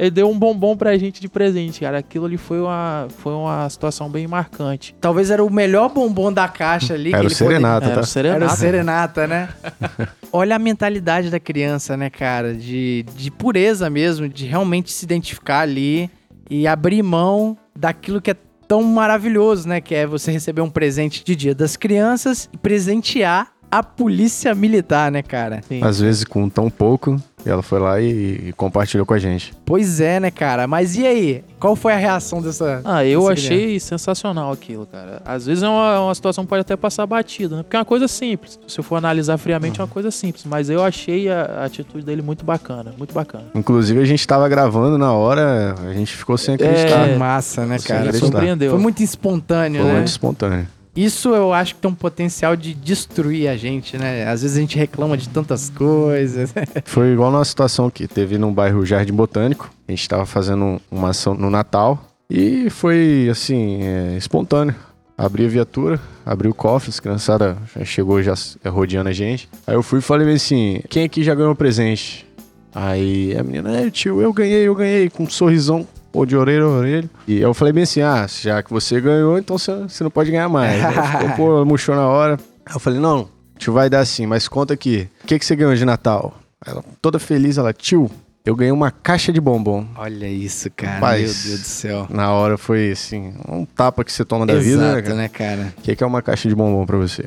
[SPEAKER 4] Ele deu um bombom pra gente de presente, cara. Aquilo ali foi uma, foi uma situação bem marcante.
[SPEAKER 1] Talvez era o melhor bombom da caixa ali.
[SPEAKER 5] Era
[SPEAKER 1] que
[SPEAKER 5] o
[SPEAKER 1] ele
[SPEAKER 5] Serenata,
[SPEAKER 4] Era
[SPEAKER 5] tá?
[SPEAKER 4] o serenata.
[SPEAKER 1] Era o serenata, né? Olha a mentalidade da criança, né, cara? De, de pureza mesmo, de realmente se identificar ali e abrir mão daquilo que é tão maravilhoso, né? Que é você receber um presente de Dia das Crianças e presentear a polícia militar, né, cara?
[SPEAKER 4] Sim.
[SPEAKER 5] Às vezes com tão pouco, E ela foi lá e, e compartilhou com a gente.
[SPEAKER 1] Pois é, né, cara? Mas e aí? Qual foi a reação dessa.
[SPEAKER 4] Ah, eu
[SPEAKER 1] dessa
[SPEAKER 4] achei sensacional aquilo, cara. Às vezes é uma, uma situação que pode até passar batida, né? Porque é uma coisa simples. Se eu for analisar friamente, é uma coisa simples. Mas eu achei a, a atitude dele muito bacana, muito bacana.
[SPEAKER 5] Inclusive, a gente tava gravando na hora, a gente ficou sem acreditar.
[SPEAKER 4] É.
[SPEAKER 1] massa, né, cara? Foi,
[SPEAKER 4] surpreendeu.
[SPEAKER 1] foi muito espontâneo,
[SPEAKER 5] Foi
[SPEAKER 1] né?
[SPEAKER 5] muito espontâneo.
[SPEAKER 1] Isso eu acho que tem um potencial de destruir a gente, né? Às vezes a gente reclama de tantas coisas.
[SPEAKER 5] Foi igual numa situação que teve num bairro Jardim Botânico. A gente tava fazendo uma ação no Natal e foi, assim, é, espontâneo. Abri a viatura, abri o cofre, as criançada já chegou já é, rodeando a gente. Aí eu fui e falei assim, quem aqui já ganhou presente? Aí a menina, é tio, eu ganhei, eu ganhei, com um sorrisão, pô, de orelha a orelha. E eu falei bem assim, ah, já que você ganhou, então você, não pode ganhar mais. Ficou, pô, murchou na hora. Aí eu falei, não, tio vai dar sim, mas conta aqui, o que, que você ganhou de Natal? Ela, toda feliz, ela, tio, eu ganhei uma caixa de bombom.
[SPEAKER 1] Olha isso, cara.
[SPEAKER 5] Rapaz,
[SPEAKER 1] Meu Deus do céu.
[SPEAKER 5] Na hora foi assim, um tapa que você toma da vida, né,
[SPEAKER 1] Exato,
[SPEAKER 5] cara?
[SPEAKER 1] né, cara?
[SPEAKER 5] O que, que é uma caixa de bombom pra você?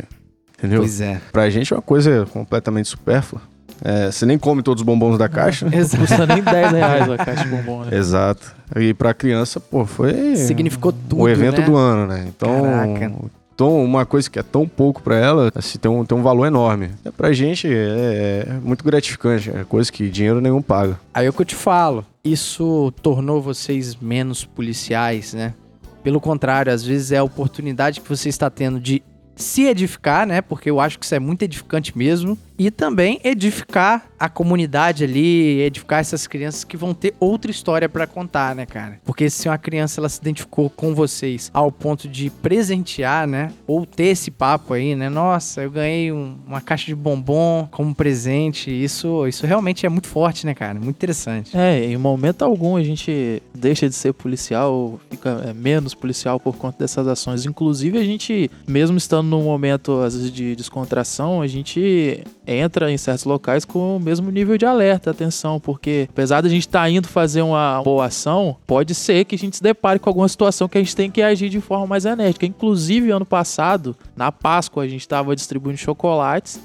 [SPEAKER 5] Entendeu?
[SPEAKER 1] Pois é.
[SPEAKER 5] Pra gente é uma coisa completamente supérflua. É, você nem come todos os bombons da caixa.
[SPEAKER 4] Não custa nem 10 reais a caixa de bombom, né?
[SPEAKER 5] Exato. E pra criança, pô, foi
[SPEAKER 1] Significou tudo,
[SPEAKER 5] o evento
[SPEAKER 1] né?
[SPEAKER 5] do ano, né? Então,
[SPEAKER 1] Caraca.
[SPEAKER 5] então, uma coisa que é tão pouco pra ela, assim, tem um, tem um valor enorme. É, pra gente é, é muito gratificante, é coisa que dinheiro nenhum paga.
[SPEAKER 1] Aí é o que eu te falo. Isso tornou vocês menos policiais, né? Pelo contrário, às vezes é a oportunidade que você está tendo de se edificar, né? Porque eu acho que isso é muito edificante mesmo. E também edificar a comunidade ali, edificar essas crianças que vão ter outra história pra contar, né, cara? Porque se uma criança ela se identificou com vocês ao ponto de presentear, né? Ou ter esse papo aí, né? Nossa, eu ganhei um- uma caixa de bombom como presente. Isso, isso realmente é muito forte, né, cara? Muito interessante.
[SPEAKER 4] É, em momento algum a gente deixa de ser policial, fica é, menos policial por conta dessas ações. Inclusive, a gente, mesmo estando num momento, às vezes, de descontração, a gente entra em certos locais com o mesmo nível de alerta, atenção, porque apesar de a gente estar indo fazer uma boa ação, pode ser que a gente se depare com alguma situação que a gente tem que agir de forma mais enérgica. Inclusive, ano passado, na Páscoa, a gente estava distribuindo chocolates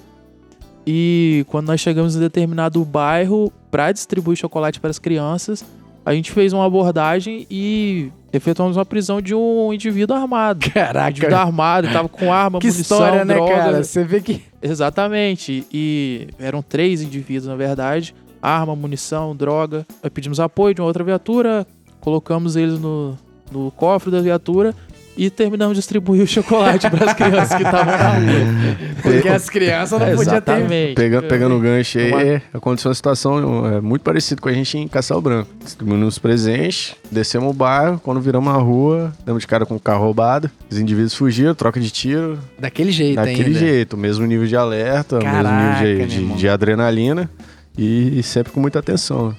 [SPEAKER 4] e quando nós chegamos em determinado bairro para distribuir chocolate para as crianças, a gente fez uma abordagem e efetuamos uma prisão de um indivíduo armado. Um
[SPEAKER 1] Caraca,
[SPEAKER 4] indivíduo armado, ele tava com arma,
[SPEAKER 1] que
[SPEAKER 4] munição,
[SPEAKER 1] história, né,
[SPEAKER 4] droga.
[SPEAKER 1] cara? Você vê que.
[SPEAKER 4] Exatamente. E eram três indivíduos, na verdade. Arma, munição, droga. Aí pedimos apoio de uma outra viatura, colocamos eles no, no cofre da viatura e terminamos de distribuir o chocolate para as crianças que estavam na rua.
[SPEAKER 1] Porque as crianças não podiam ter.
[SPEAKER 5] Pega, pegando o gancho aí,
[SPEAKER 4] Uma-
[SPEAKER 5] aconteceu uma situação é, muito parecida com a gente em Castelo Branco. Distribuímos os presentes, descemos o bairro, quando viramos a rua, demos de cara com o carro roubado, os indivíduos fugiram, troca de tiro,
[SPEAKER 1] Daquele jeito
[SPEAKER 5] daquele
[SPEAKER 1] ainda.
[SPEAKER 5] jeito, mesmo nível de alerta,
[SPEAKER 1] Caraca,
[SPEAKER 5] mesmo nível de, de, de adrenalina e, sempre com muita atenção.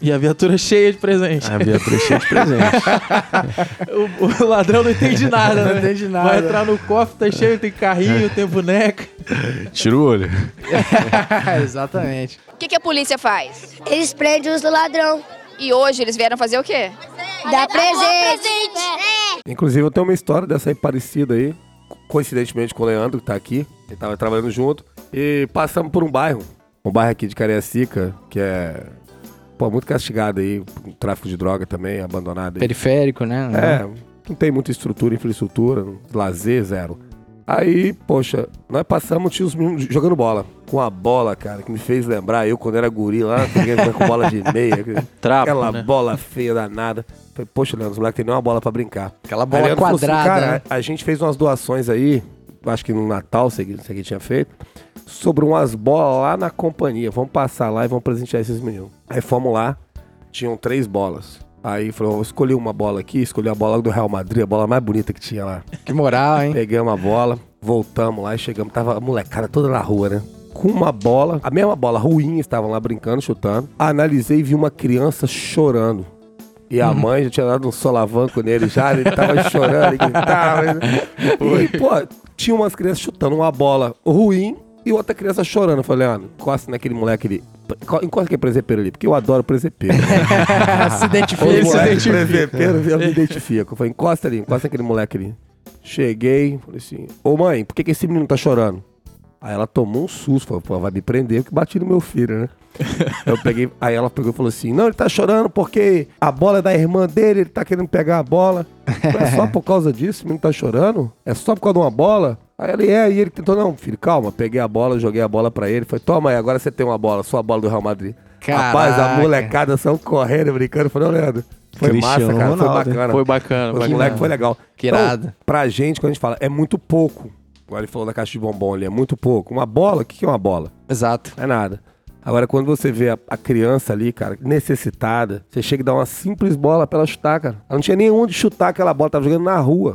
[SPEAKER 4] E a viatura cheia de presente.
[SPEAKER 5] A viatura cheia de presentes.
[SPEAKER 4] O, o ladrão não entende nada,
[SPEAKER 1] Não
[SPEAKER 4] né?
[SPEAKER 1] entende nada.
[SPEAKER 4] Vai entrar no cofre, tá cheio, tem carrinho, tem boneca.
[SPEAKER 5] Tira o olho.
[SPEAKER 1] Exatamente.
[SPEAKER 7] O que, que a polícia faz?
[SPEAKER 8] Eles prendem os ladrão.
[SPEAKER 7] E hoje eles vieram fazer o quê?
[SPEAKER 8] Dá presente.
[SPEAKER 2] Inclusive, eu tenho uma história dessa aí parecida aí. Coincidentemente com o Leandro, que tá aqui. Ele tava trabalhando junto. E passamos por um bairro. Um bairro aqui de Cariacica, que é. Pô, muito castigado aí. com Tráfico de droga também, abandonado aí.
[SPEAKER 1] Periférico, né?
[SPEAKER 2] É, não tem muita estrutura, infraestrutura, lazer, zero. Aí, poxa, nós passamos, tinha os meninos jogando bola. Com a bola, cara, que me fez lembrar eu quando era guri lá, peguei com bola de meia.
[SPEAKER 4] Trapo,
[SPEAKER 2] aquela
[SPEAKER 4] né?
[SPEAKER 2] bola feia danada. Falei, poxa, Leandro, os moleques tem nem uma bola pra brincar.
[SPEAKER 1] Aquela
[SPEAKER 2] Aí
[SPEAKER 1] bola
[SPEAKER 2] Leandro falou assim,
[SPEAKER 1] quadrada.
[SPEAKER 2] cara,
[SPEAKER 1] né?
[SPEAKER 2] a gente fez umas doações aí, acho que no Natal, isso aqui tinha feito, sobre umas bolas lá na companhia. Vamos passar lá e vamos presentear esses meninos. Aí fomos lá, tinham três bolas. Aí falou, escolhi uma bola aqui, escolhi a bola do Real Madrid, a bola mais bonita que tinha lá.
[SPEAKER 1] Que moral, hein?
[SPEAKER 2] Pegamos a bola, voltamos lá e chegamos. Tava a molecada toda na rua, né? Com uma bola, a mesma bola ruim, estavam lá brincando, chutando. Analisei e vi uma criança chorando. E a mãe já tinha dado um solavanco nele já, ele tava chorando e gritava. E, pô, tinha umas crianças chutando uma bola ruim e outra criança chorando. Eu falei, ah, encosta naquele moleque ali. Enco- Encosta aquele presepeiro ali, porque eu adoro presepeiro.
[SPEAKER 1] se identifica.
[SPEAKER 2] Ele
[SPEAKER 1] se identifica.
[SPEAKER 2] presepeiro, eu me identifico. Eu falei, encosta ali, encosta aquele moleque ali. Cheguei, falei assim, ô mãe, por que, que esse menino tá chorando? Aí ela tomou um susto, falou, pô, vai me prender porque bati no meu filho, né? Eu peguei, aí ela pegou e falou assim: Não, ele tá chorando porque a bola é da irmã dele, ele tá querendo pegar a bola. É só por causa disso, o menino tá chorando? É só por causa de uma bola? Aí ele é, e ele tentou, não, filho, calma, peguei a bola, joguei a bola pra ele. Falei, toma aí, agora você tem uma bola, sua bola do Real Madrid. Rapaz, a
[SPEAKER 1] Caraca.
[SPEAKER 2] molecada são correndo, brincando. Falei, ô, Leandro, foi
[SPEAKER 5] Cristiano
[SPEAKER 2] massa, cara,
[SPEAKER 5] Ronaldo.
[SPEAKER 2] foi bacana.
[SPEAKER 4] Foi bacana.
[SPEAKER 2] Moleque foi legal.
[SPEAKER 1] Que irado.
[SPEAKER 2] Então, pra gente, quando a gente fala, é muito pouco. Agora ele falou da caixa de bombom ali, é muito pouco. Uma bola, o que que é uma bola?
[SPEAKER 1] Exato.
[SPEAKER 2] Não é nada. Agora, quando você vê a, a criança ali, cara, necessitada, você chega e dá uma simples bola pra ela chutar, cara. Ela não tinha nem onde chutar aquela bola, tava jogando na rua,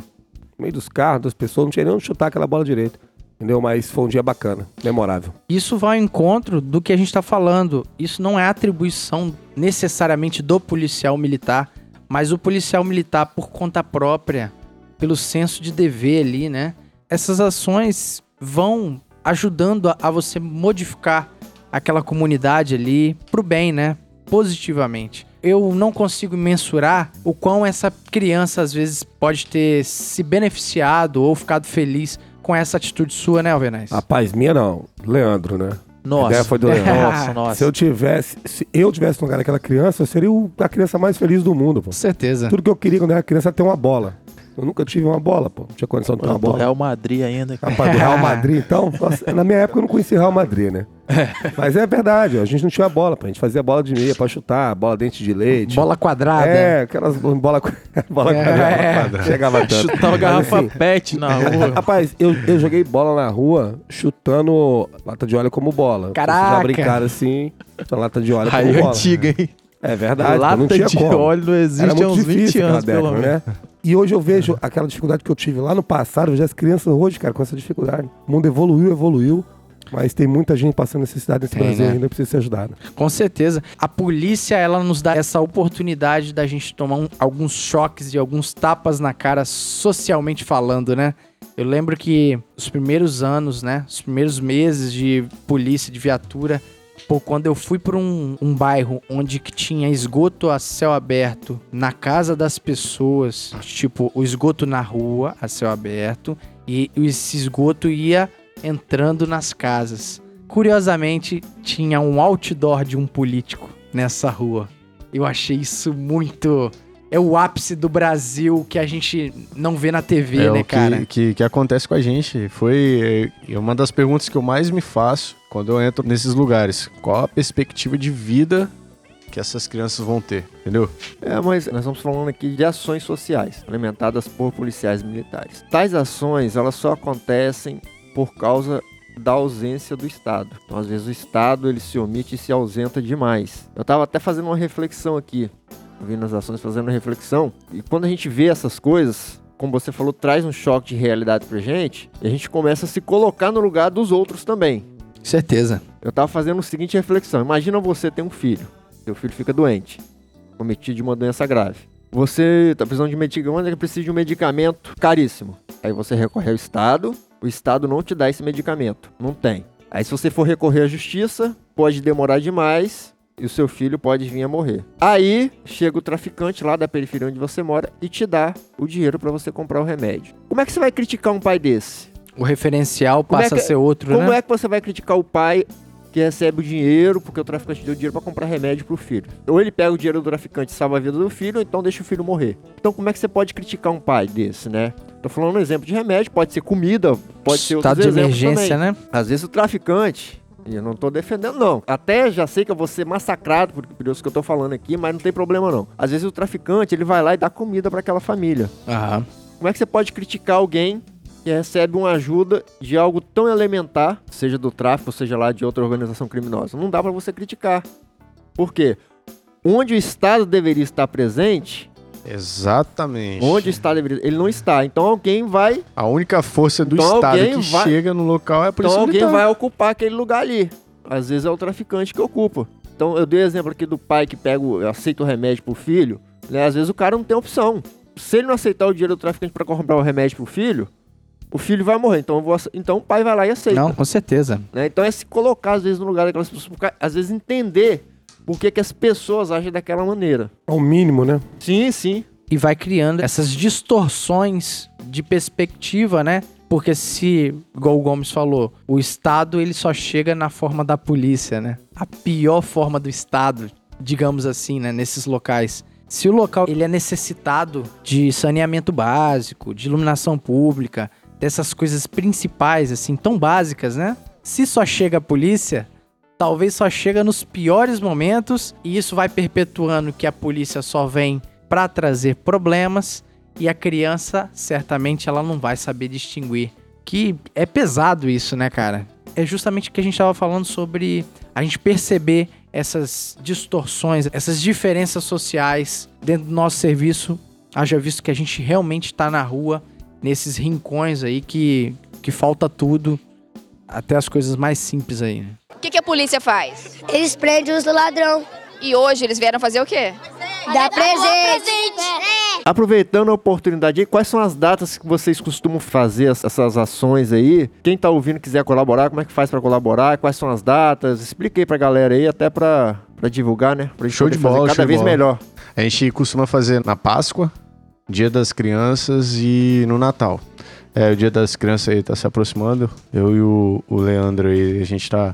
[SPEAKER 2] no meio dos carros, das pessoas, não tinha nem onde chutar aquela bola direito. Entendeu? Mas foi um dia bacana, memorável.
[SPEAKER 1] Isso vai ao encontro do que a gente está falando. Isso não é atribuição necessariamente do policial militar, mas o policial militar, por conta própria, pelo senso de dever ali, né? Essas ações vão ajudando a, a você modificar aquela comunidade ali pro bem, né? Positivamente. Eu não consigo mensurar o quão essa criança às vezes pode ter se beneficiado ou ficado feliz com essa atitude sua, né, Alvenaz?
[SPEAKER 2] Rapaz, minha não. Leandro, né? A
[SPEAKER 4] Nossa.
[SPEAKER 2] ideia foi do Leandro.
[SPEAKER 4] Nossa, nossa.
[SPEAKER 2] Se eu tivesse, se eu tivesse no lugar daquela criança, eu seria a criança mais feliz do mundo, pô.
[SPEAKER 1] Com certeza.
[SPEAKER 2] Tudo que eu queria quando era criança era ter uma bola. Eu nunca tive uma bola, pô. Não tinha condição de ter uma bola.
[SPEAKER 4] Real Madrid ainda.
[SPEAKER 2] Rapaz, do Real Madrid, então, nossa, na minha época eu não conhecia Real Madrid, né? Mas é verdade, ó, a gente não tinha bola, pô. A gente fazia bola de meia pra chutar, bola dente de leite.
[SPEAKER 1] Bola quadrada.
[SPEAKER 2] É, aquelas bola, bola
[SPEAKER 1] É.
[SPEAKER 2] quadrada. Chegava tanto.
[SPEAKER 4] Chutava garrafa
[SPEAKER 2] assim,
[SPEAKER 4] pet na rua.
[SPEAKER 2] Rapaz, eu, eu joguei bola na rua chutando lata de óleo como bola. Vocês
[SPEAKER 1] Caraca.
[SPEAKER 2] Já brincaram assim, lata de óleo como
[SPEAKER 4] Aí
[SPEAKER 2] bola.
[SPEAKER 4] antiga, hein?
[SPEAKER 2] É verdade,
[SPEAKER 4] Lata de
[SPEAKER 2] como.
[SPEAKER 4] óleo não existe há uns 20
[SPEAKER 2] difícil aquela
[SPEAKER 4] anos, pelo
[SPEAKER 2] década,
[SPEAKER 4] menos.
[SPEAKER 2] né? E hoje eu vejo aquela dificuldade que eu tive lá no passado, eu vejo as crianças hoje, cara, com essa dificuldade. O mundo evoluiu, evoluiu, mas tem muita gente passando necessidade nesse
[SPEAKER 1] Tem,
[SPEAKER 2] Brasil
[SPEAKER 1] né?
[SPEAKER 2] ainda, precisa ser ajudada.
[SPEAKER 1] Com certeza. A polícia, ela nos dá essa oportunidade da gente tomar um- alguns choques e alguns tapas na cara, socialmente falando, né? Eu lembro que os primeiros anos, né? Os primeiros meses de polícia, de viatura, pô, quando eu fui para um, um bairro onde que tinha esgoto a céu aberto na casa das pessoas, tipo, o esgoto na rua a céu aberto, e esse esgoto ia entrando nas casas. Curiosamente, tinha um outdoor de um político nessa rua. Eu achei isso muito. É o ápice do Brasil que a gente não vê na TV,
[SPEAKER 5] é
[SPEAKER 1] né,
[SPEAKER 5] o que,
[SPEAKER 1] cara?
[SPEAKER 5] que, que acontece com a gente. Foi é, uma das perguntas que eu mais me faço quando eu entro nesses lugares. Qual a perspectiva de vida que essas crianças vão ter, entendeu?
[SPEAKER 3] É, mas nós estamos falando aqui de ações sociais, implementadas por policiais militares. Tais ações, elas só acontecem por causa da ausência do Estado. Então, às vezes, o Estado, ele se omite e se ausenta demais. Eu estava até fazendo uma reflexão aqui, ouvindo as ações, fazendo uma reflexão, e quando a gente vê essas coisas, como você falou, traz um choque de realidade pra gente, e a gente começa a se colocar no lugar dos outros também.
[SPEAKER 1] Certeza.
[SPEAKER 3] Eu tava fazendo a seguinte reflexão. Imagina você ter um filho. Seu filho fica doente. Cometido de uma doença grave. Você tá precisando de medicamento, precisa de um medicamento caríssimo. Aí você recorre ao Estado. O Estado não te dá esse medicamento. Não tem. Aí se você for recorrer à justiça, pode demorar demais e o seu filho pode vir a morrer. Aí chega o traficante lá da periferia onde você mora e te dá o dinheiro para você comprar o remédio. Como é que você vai criticar um pai desse?
[SPEAKER 1] O referencial
[SPEAKER 3] Como é
[SPEAKER 1] passa
[SPEAKER 3] que-
[SPEAKER 1] a ser outro,
[SPEAKER 3] Como
[SPEAKER 1] né?
[SPEAKER 3] é que você vai criticar o pai que recebe o dinheiro porque o traficante deu dinheiro pra comprar remédio pro filho? Ou ele pega o dinheiro do traficante e salva a vida do filho, ou então deixa o filho morrer. Então como é que você pode criticar um pai desse, né? Tô falando um exemplo de remédio, pode ser comida, pode ser
[SPEAKER 1] Estado
[SPEAKER 3] outros
[SPEAKER 1] de emergência,
[SPEAKER 3] também.
[SPEAKER 1] né?
[SPEAKER 3] Às vezes o traficante, e eu não tô defendendo não, até já sei que eu vou ser massacrado por, por isso que eu tô falando aqui, mas não tem problema não. Às vezes o traficante, ele vai lá e dá comida pra aquela família.
[SPEAKER 1] Aham.
[SPEAKER 3] Como é que você pode criticar alguém que recebe uma ajuda de algo tão elementar, seja do tráfico, seja lá de outra organização criminosa? Não dá pra você criticar. Por quê? Onde o Estado deveria estar presente,
[SPEAKER 5] Exatamente.
[SPEAKER 3] onde o Estado deveria, ele não está. Então alguém vai,
[SPEAKER 5] A única força do
[SPEAKER 3] Então
[SPEAKER 5] Estado que
[SPEAKER 3] vai-
[SPEAKER 5] chega no local é a polícia
[SPEAKER 3] então alguém
[SPEAKER 5] militar.
[SPEAKER 3] vai ocupar aquele lugar ali. Às vezes é o traficante que ocupa. Então eu dei o exemplo aqui do pai que pega, o, aceita o remédio pro filho, né? Às vezes o cara não tem opção. Se ele não aceitar o dinheiro do traficante para comprar o remédio pro filho, o filho vai morrer. Então, eu vou então o pai vai lá e aceita.
[SPEAKER 1] Não, com certeza.
[SPEAKER 3] né? Então é se colocar às vezes no lugar daquelas pessoas, porque, às vezes entender por que, que as pessoas agem daquela maneira.
[SPEAKER 2] É o mínimo, né?
[SPEAKER 3] Sim, sim.
[SPEAKER 1] E vai criando essas distorções de perspectiva, né? Porque se, igual o Gomes falou, o Estado ele só chega na forma da polícia, né? A pior forma do Estado, digamos assim, né? Nesses locais. Se o local ele é necessitado de saneamento básico, de iluminação pública, dessas coisas principais, assim, tão básicas, né? Se só chega a polícia, talvez só chega nos piores momentos e isso vai perpetuando que a polícia só vem para trazer problemas e a criança certamente ela não vai saber distinguir. Que é pesado isso, né, cara? É justamente o que a gente estava falando sobre a gente perceber essas distorções, essas diferenças sociais dentro do nosso serviço, haja visto que a gente realmente está na rua, nesses rincões aí que, que falta tudo, até as coisas mais simples aí. Né?
[SPEAKER 7] O que, que a polícia faz?
[SPEAKER 8] Eles prendem os ladrão.
[SPEAKER 7] E hoje eles vieram fazer o quê?
[SPEAKER 8] Dá presente.
[SPEAKER 3] Aproveitando a oportunidade aí, quais são as datas que vocês costumam fazer as- essas ações aí? Quem tá ouvindo quiser colaborar, como é que faz pra colaborar? Quais são as datas? Expliquei pra galera aí, até pra, pra divulgar, né? Pra gente
[SPEAKER 5] Show
[SPEAKER 3] poder
[SPEAKER 5] de bola,
[SPEAKER 3] cada
[SPEAKER 5] de
[SPEAKER 3] vez
[SPEAKER 5] bola.
[SPEAKER 3] melhor.
[SPEAKER 5] A gente costuma fazer na Páscoa, Dia das Crianças e no Natal. É, o Dia das Crianças aí tá se aproximando. Eu e o, o Leandro aí, a gente tá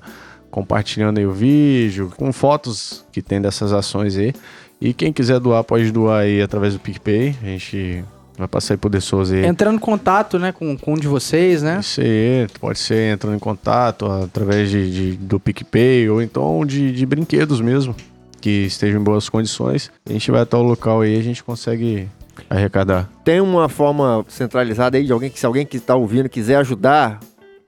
[SPEAKER 5] compartilhando aí o vídeo, com fotos que tem dessas ações aí. E quem quiser doar, pode doar aí através do PicPay. A gente vai passar aí De Souza aí.
[SPEAKER 1] Entrando em contato, né, com, com um de vocês, né?
[SPEAKER 5] Isso aí, pode ser entrando em contato através de, de- do PicPay ou então de, de brinquedos mesmo, que estejam em boas condições. A gente vai até o local aí a gente consegue arrecadar.
[SPEAKER 3] Tem uma forma centralizada aí de alguém que, se alguém que tá ouvindo quiser ajudar,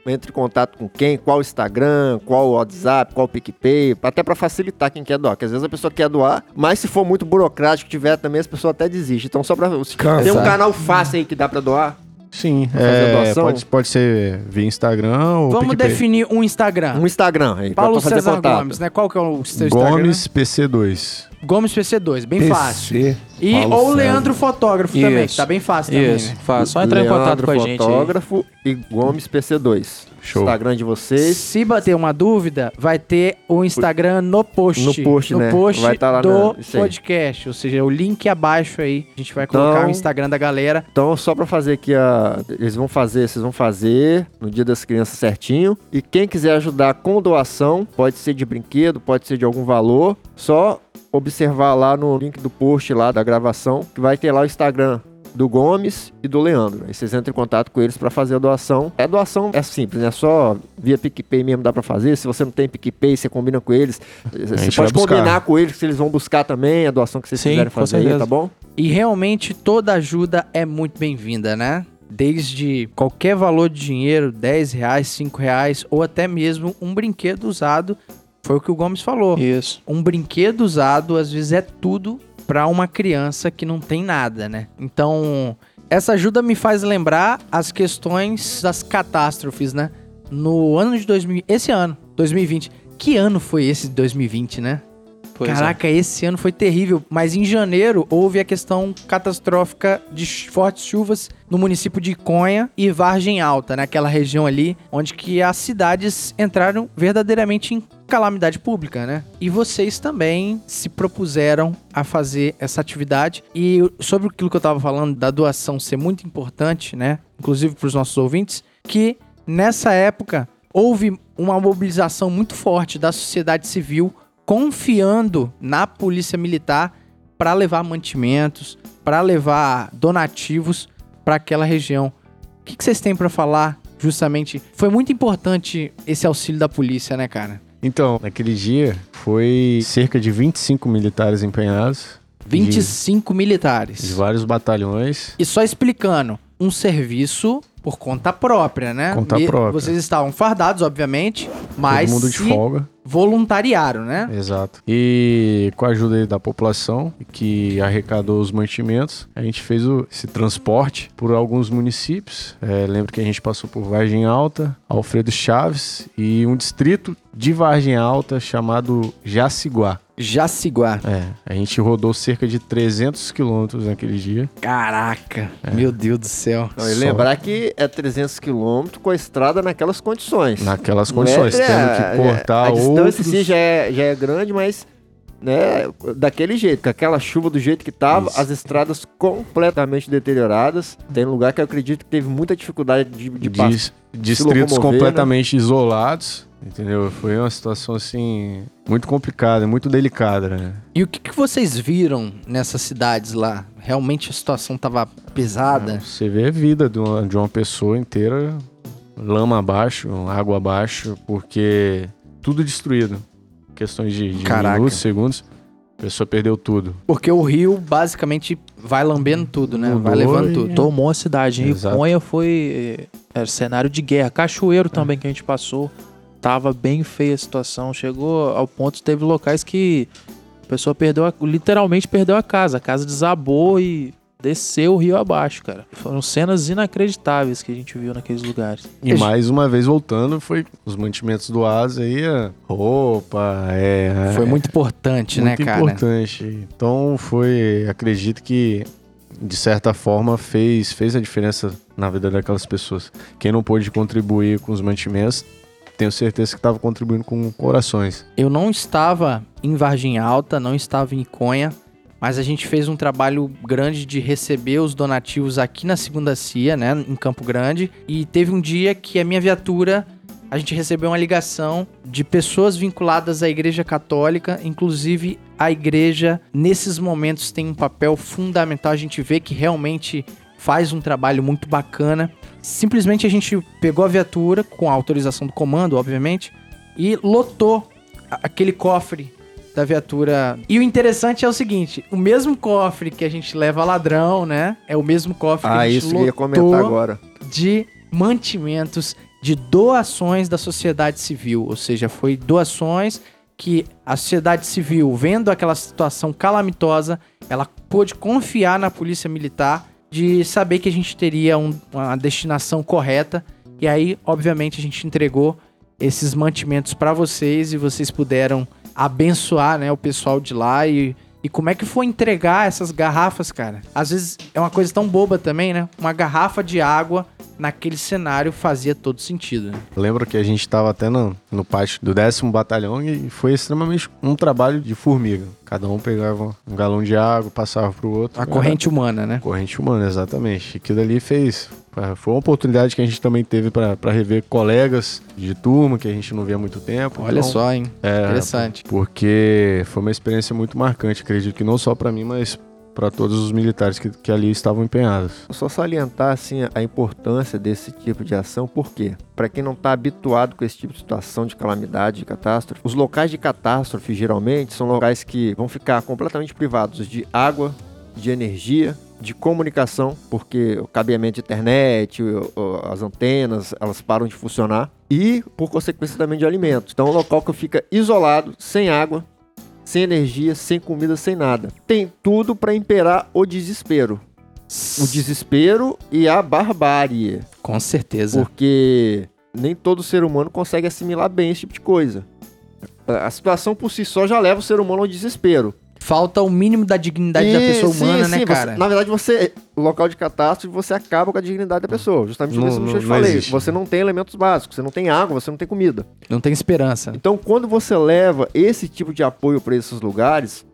[SPEAKER 3] entre em contato com quem, qual o Instagram, qual o WhatsApp, qual o PicPay, até pra facilitar quem quer doar. Porque às vezes a pessoa quer doar, mas se for muito burocrático tiver também, as pessoas até desistem. Então só pra.
[SPEAKER 2] Cansa.
[SPEAKER 3] Tem um canal fácil aí que dá pra doar.
[SPEAKER 5] Sim, é, pode, pode ser via Instagram ou
[SPEAKER 1] Vamos
[SPEAKER 5] PicPay.
[SPEAKER 1] definir um Instagram.
[SPEAKER 3] Um Instagram aí,
[SPEAKER 1] Paulo César
[SPEAKER 3] contato.
[SPEAKER 1] Gomes, né? Qual que é o seu Instagram?
[SPEAKER 5] Gomes PC2.
[SPEAKER 1] Gomes PC2, bem
[SPEAKER 2] PC,
[SPEAKER 1] fácil. E
[SPEAKER 2] Paulo
[SPEAKER 1] ou
[SPEAKER 2] César.
[SPEAKER 1] Leandro Fotógrafo também,
[SPEAKER 4] Isso.
[SPEAKER 1] tá bem fácil também.
[SPEAKER 4] Isso,
[SPEAKER 1] né?
[SPEAKER 4] faz. Só entrar em contato
[SPEAKER 3] Leandro
[SPEAKER 4] com a gente aí.
[SPEAKER 3] Fotógrafo e Gomes PC2.
[SPEAKER 5] Show.
[SPEAKER 3] Instagram de vocês.
[SPEAKER 1] Se bater uma dúvida, vai ter o Instagram no post.
[SPEAKER 3] No post, né?
[SPEAKER 1] post
[SPEAKER 3] Vai tá lá
[SPEAKER 1] do
[SPEAKER 3] na- isso aí.
[SPEAKER 1] podcast. Ou seja, o link abaixo aí. A gente vai colocar
[SPEAKER 3] Então-
[SPEAKER 1] o Instagram da galera.
[SPEAKER 3] Então, só pra fazer aqui a. Eles vão fazer, vocês vão fazer no dia das crianças certinho. E quem quiser ajudar com doação, pode ser de brinquedo, pode ser de algum valor. Só observar lá no link do post lá da gravação, que vai ter lá o Instagram do Gomes e do Leandro. Aí vocês entram em contato com eles pra fazer a doação. É doação é simples, né? Só via PicPay mesmo dá pra fazer. Se você não tem PicPay, você combina com eles. Você pode combinar com eles que eles vão buscar também a doação que vocês
[SPEAKER 4] Sim,
[SPEAKER 3] quiserem fazer aí, tá bom?
[SPEAKER 1] E realmente toda ajuda é muito bem-vinda, né? Desde qualquer valor de dinheiro, 10 reais, 5 reais, ou até mesmo um brinquedo usado. Foi o que o Gomes falou.
[SPEAKER 4] Isso.
[SPEAKER 1] um brinquedo usado às vezes é tudo para uma criança que não tem nada, né? Então, essa ajuda me faz lembrar as questões das catástrofes, né? No ano de 2000, esse ano, 2020. Que ano foi esse de 2020, né?
[SPEAKER 4] Pois é.
[SPEAKER 1] Caraca, esse ano foi terrível, mas em janeiro houve a questão catastrófica de fortes chuvas no município de Conha e Vargem Alta, naquela região ali, onde que as cidades entraram verdadeiramente em calamidade pública, né? E vocês também se propuseram a fazer essa atividade e sobre aquilo que eu tava falando da doação ser muito importante, né? Inclusive para os nossos ouvintes, que nessa época houve uma mobilização muito forte da sociedade civil confiando na polícia militar para levar mantimentos, para levar donativos para aquela região. O que, que vocês têm para falar justamente? Foi muito importante esse auxílio da polícia, né, cara?
[SPEAKER 5] Então, naquele dia foi cerca de 25 militares empenhados.
[SPEAKER 1] 25
[SPEAKER 5] De,
[SPEAKER 1] militares.
[SPEAKER 5] de vários batalhões.
[SPEAKER 1] E só explicando, um serviço por conta própria, né?
[SPEAKER 5] Conta
[SPEAKER 1] E
[SPEAKER 5] própria.
[SPEAKER 1] Vocês estavam fardados, obviamente, mas
[SPEAKER 5] todo mundo de
[SPEAKER 1] se
[SPEAKER 5] folga.
[SPEAKER 1] voluntariaram, né?
[SPEAKER 5] Exato. E com a ajuda da população, que arrecadou os mantimentos, a gente fez o- esse transporte por alguns municípios. É, lembro que a gente passou por Vargem Alta, Alfredo Chaves e um distrito de Vargem Alta chamado Jaciguá.
[SPEAKER 1] Jaciguá.
[SPEAKER 5] É, a gente rodou cerca de 300 quilômetros naquele dia.
[SPEAKER 1] Caraca, meu Deus do céu.
[SPEAKER 3] Não, e
[SPEAKER 5] Só.
[SPEAKER 3] lembrar que é 300 quilômetros com a estrada naquelas condições.
[SPEAKER 5] Naquelas
[SPEAKER 3] Não é-
[SPEAKER 5] condições,
[SPEAKER 3] é,
[SPEAKER 5] tendo
[SPEAKER 3] é,
[SPEAKER 5] que cortar
[SPEAKER 3] A distância
[SPEAKER 5] outros...
[SPEAKER 3] em si já é, já é grande, mas né, daquele jeito, com aquela chuva do jeito que tava,
[SPEAKER 5] Isso.
[SPEAKER 3] as estradas completamente deterioradas. Tem lugar que eu acredito que teve muita dificuldade de, de passar.
[SPEAKER 5] Dis- distritos
[SPEAKER 3] né?
[SPEAKER 5] completamente isolados, entendeu? Foi uma situação assim muito complicada, muito delicada, né?
[SPEAKER 1] E o que, que vocês viram nessas cidades lá? Realmente a situação tava pesada?
[SPEAKER 5] Você vê a vida de uma, de uma pessoa inteira, lama abaixo, água abaixo, porque tudo destruído. Questões de, de minutos, segundos, a pessoa perdeu tudo.
[SPEAKER 1] Porque o rio basicamente vai lambendo tudo, né? vai
[SPEAKER 5] Mudou
[SPEAKER 1] levando
[SPEAKER 5] e-
[SPEAKER 1] tudo.
[SPEAKER 4] Tomou a cidade.
[SPEAKER 5] Exato.
[SPEAKER 4] Iconha foi era cenário de guerra. Cachoeiro também que a gente passou. Tava bem feia a situação. Chegou ao ponto, teve locais que a pessoa perdeu, a- literalmente perdeu a casa. A casa desabou e desceu o rio abaixo, cara. Foram cenas inacreditáveis que a gente viu naqueles lugares.
[SPEAKER 5] E mais uma vez voltando, foi os mantimentos do ASA aí, a roupa, é...
[SPEAKER 1] Foi muito importante,
[SPEAKER 5] muito
[SPEAKER 1] né, cara?
[SPEAKER 5] importante. Então foi, acredito que de certa forma fez, fez a diferença na vida daquelas pessoas. Quem não pôde contribuir com os mantimentos, tenho certeza que estava contribuindo com corações.
[SPEAKER 1] Eu não estava em Vargem Alta, não estava em Iconha, mas a gente fez um trabalho grande de receber os donativos aqui na Segunda CIA, né, em Campo Grande. E teve um dia que a minha viatura, a gente recebeu uma ligação de pessoas vinculadas à Igreja Católica, inclusive a igreja nesses momentos tem um papel fundamental. A gente vê que realmente faz um trabalho muito bacana. Simplesmente a gente pegou a viatura com a autorização do comando, obviamente, e lotou aquele cofre da viatura. E o interessante é o seguinte: o mesmo cofre que a gente leva cidadão, né? É o mesmo cofre que
[SPEAKER 3] Ah,
[SPEAKER 1] a gente
[SPEAKER 3] isso que eu ia
[SPEAKER 1] lotou
[SPEAKER 3] comentar agora.
[SPEAKER 1] de mantimentos, de doações da sociedade civil. Ou seja, foi doações que a sociedade civil, vendo aquela situação calamitosa, ela pôde confiar na polícia militar de saber que a gente teria um- uma destinação correta. E aí, obviamente, a gente entregou esses mantimentos para vocês e vocês puderam abençoar, né, o pessoal de lá e e como é que foi entregar essas garrafas, cara? Às vezes é uma coisa tão boba também, né? Uma garrafa de água naquele cenário fazia todo sentido. Né?
[SPEAKER 5] Lembro que a gente estava até no, no pátio do décimo batalhão e foi extremamente um trabalho de formiga. Cada um pegava um galão de água, passava pro outro.
[SPEAKER 1] A corrente humana, né?
[SPEAKER 5] Corrente humana, exatamente. Aquilo ali fez. Foi uma oportunidade que a gente também teve para rever colegas de turma que a gente não via há muito tempo.
[SPEAKER 1] Olha
[SPEAKER 5] Então,
[SPEAKER 1] só, hein?
[SPEAKER 5] é,
[SPEAKER 1] Interessante.
[SPEAKER 5] Porque foi uma experiência muito marcante, acredito que não só para mim, mas para todos os militares que, que ali estavam empenhados.
[SPEAKER 3] Só salientar assim a importância desse tipo de ação, por quê? Para quem não está habituado com esse tipo de situação de calamidade, de catástrofe, os locais de catástrofe geralmente são locais que vão ficar completamente privados de água, de energia, de comunicação, porque o cabeamento de internet, as antenas, elas param de funcionar e por consequência também de alimentos. Então é um local que fica isolado, sem água, sem energia, sem comida, sem nada. Tem tudo para imperar o desespero o desespero e a barbárie.
[SPEAKER 1] Com certeza.
[SPEAKER 3] Porque nem todo ser humano consegue assimilar bem esse tipo de coisa. A situação por si só já leva o ser humano ao desespero.
[SPEAKER 1] Falta o mínimo da dignidade da
[SPEAKER 3] E,
[SPEAKER 1] pessoa
[SPEAKER 3] sim,
[SPEAKER 1] humana,
[SPEAKER 3] sim,
[SPEAKER 1] né, cara?
[SPEAKER 3] na verdade, você. Local de catástrofe, você acaba com a dignidade da pessoa. Justamente por isso que eu te falei.
[SPEAKER 5] existe.
[SPEAKER 3] Você não tem elementos básicos, você não tem água, você não tem comida.
[SPEAKER 1] Não tem esperança.
[SPEAKER 3] Então, quando você leva esse tipo de apoio para esses lugares,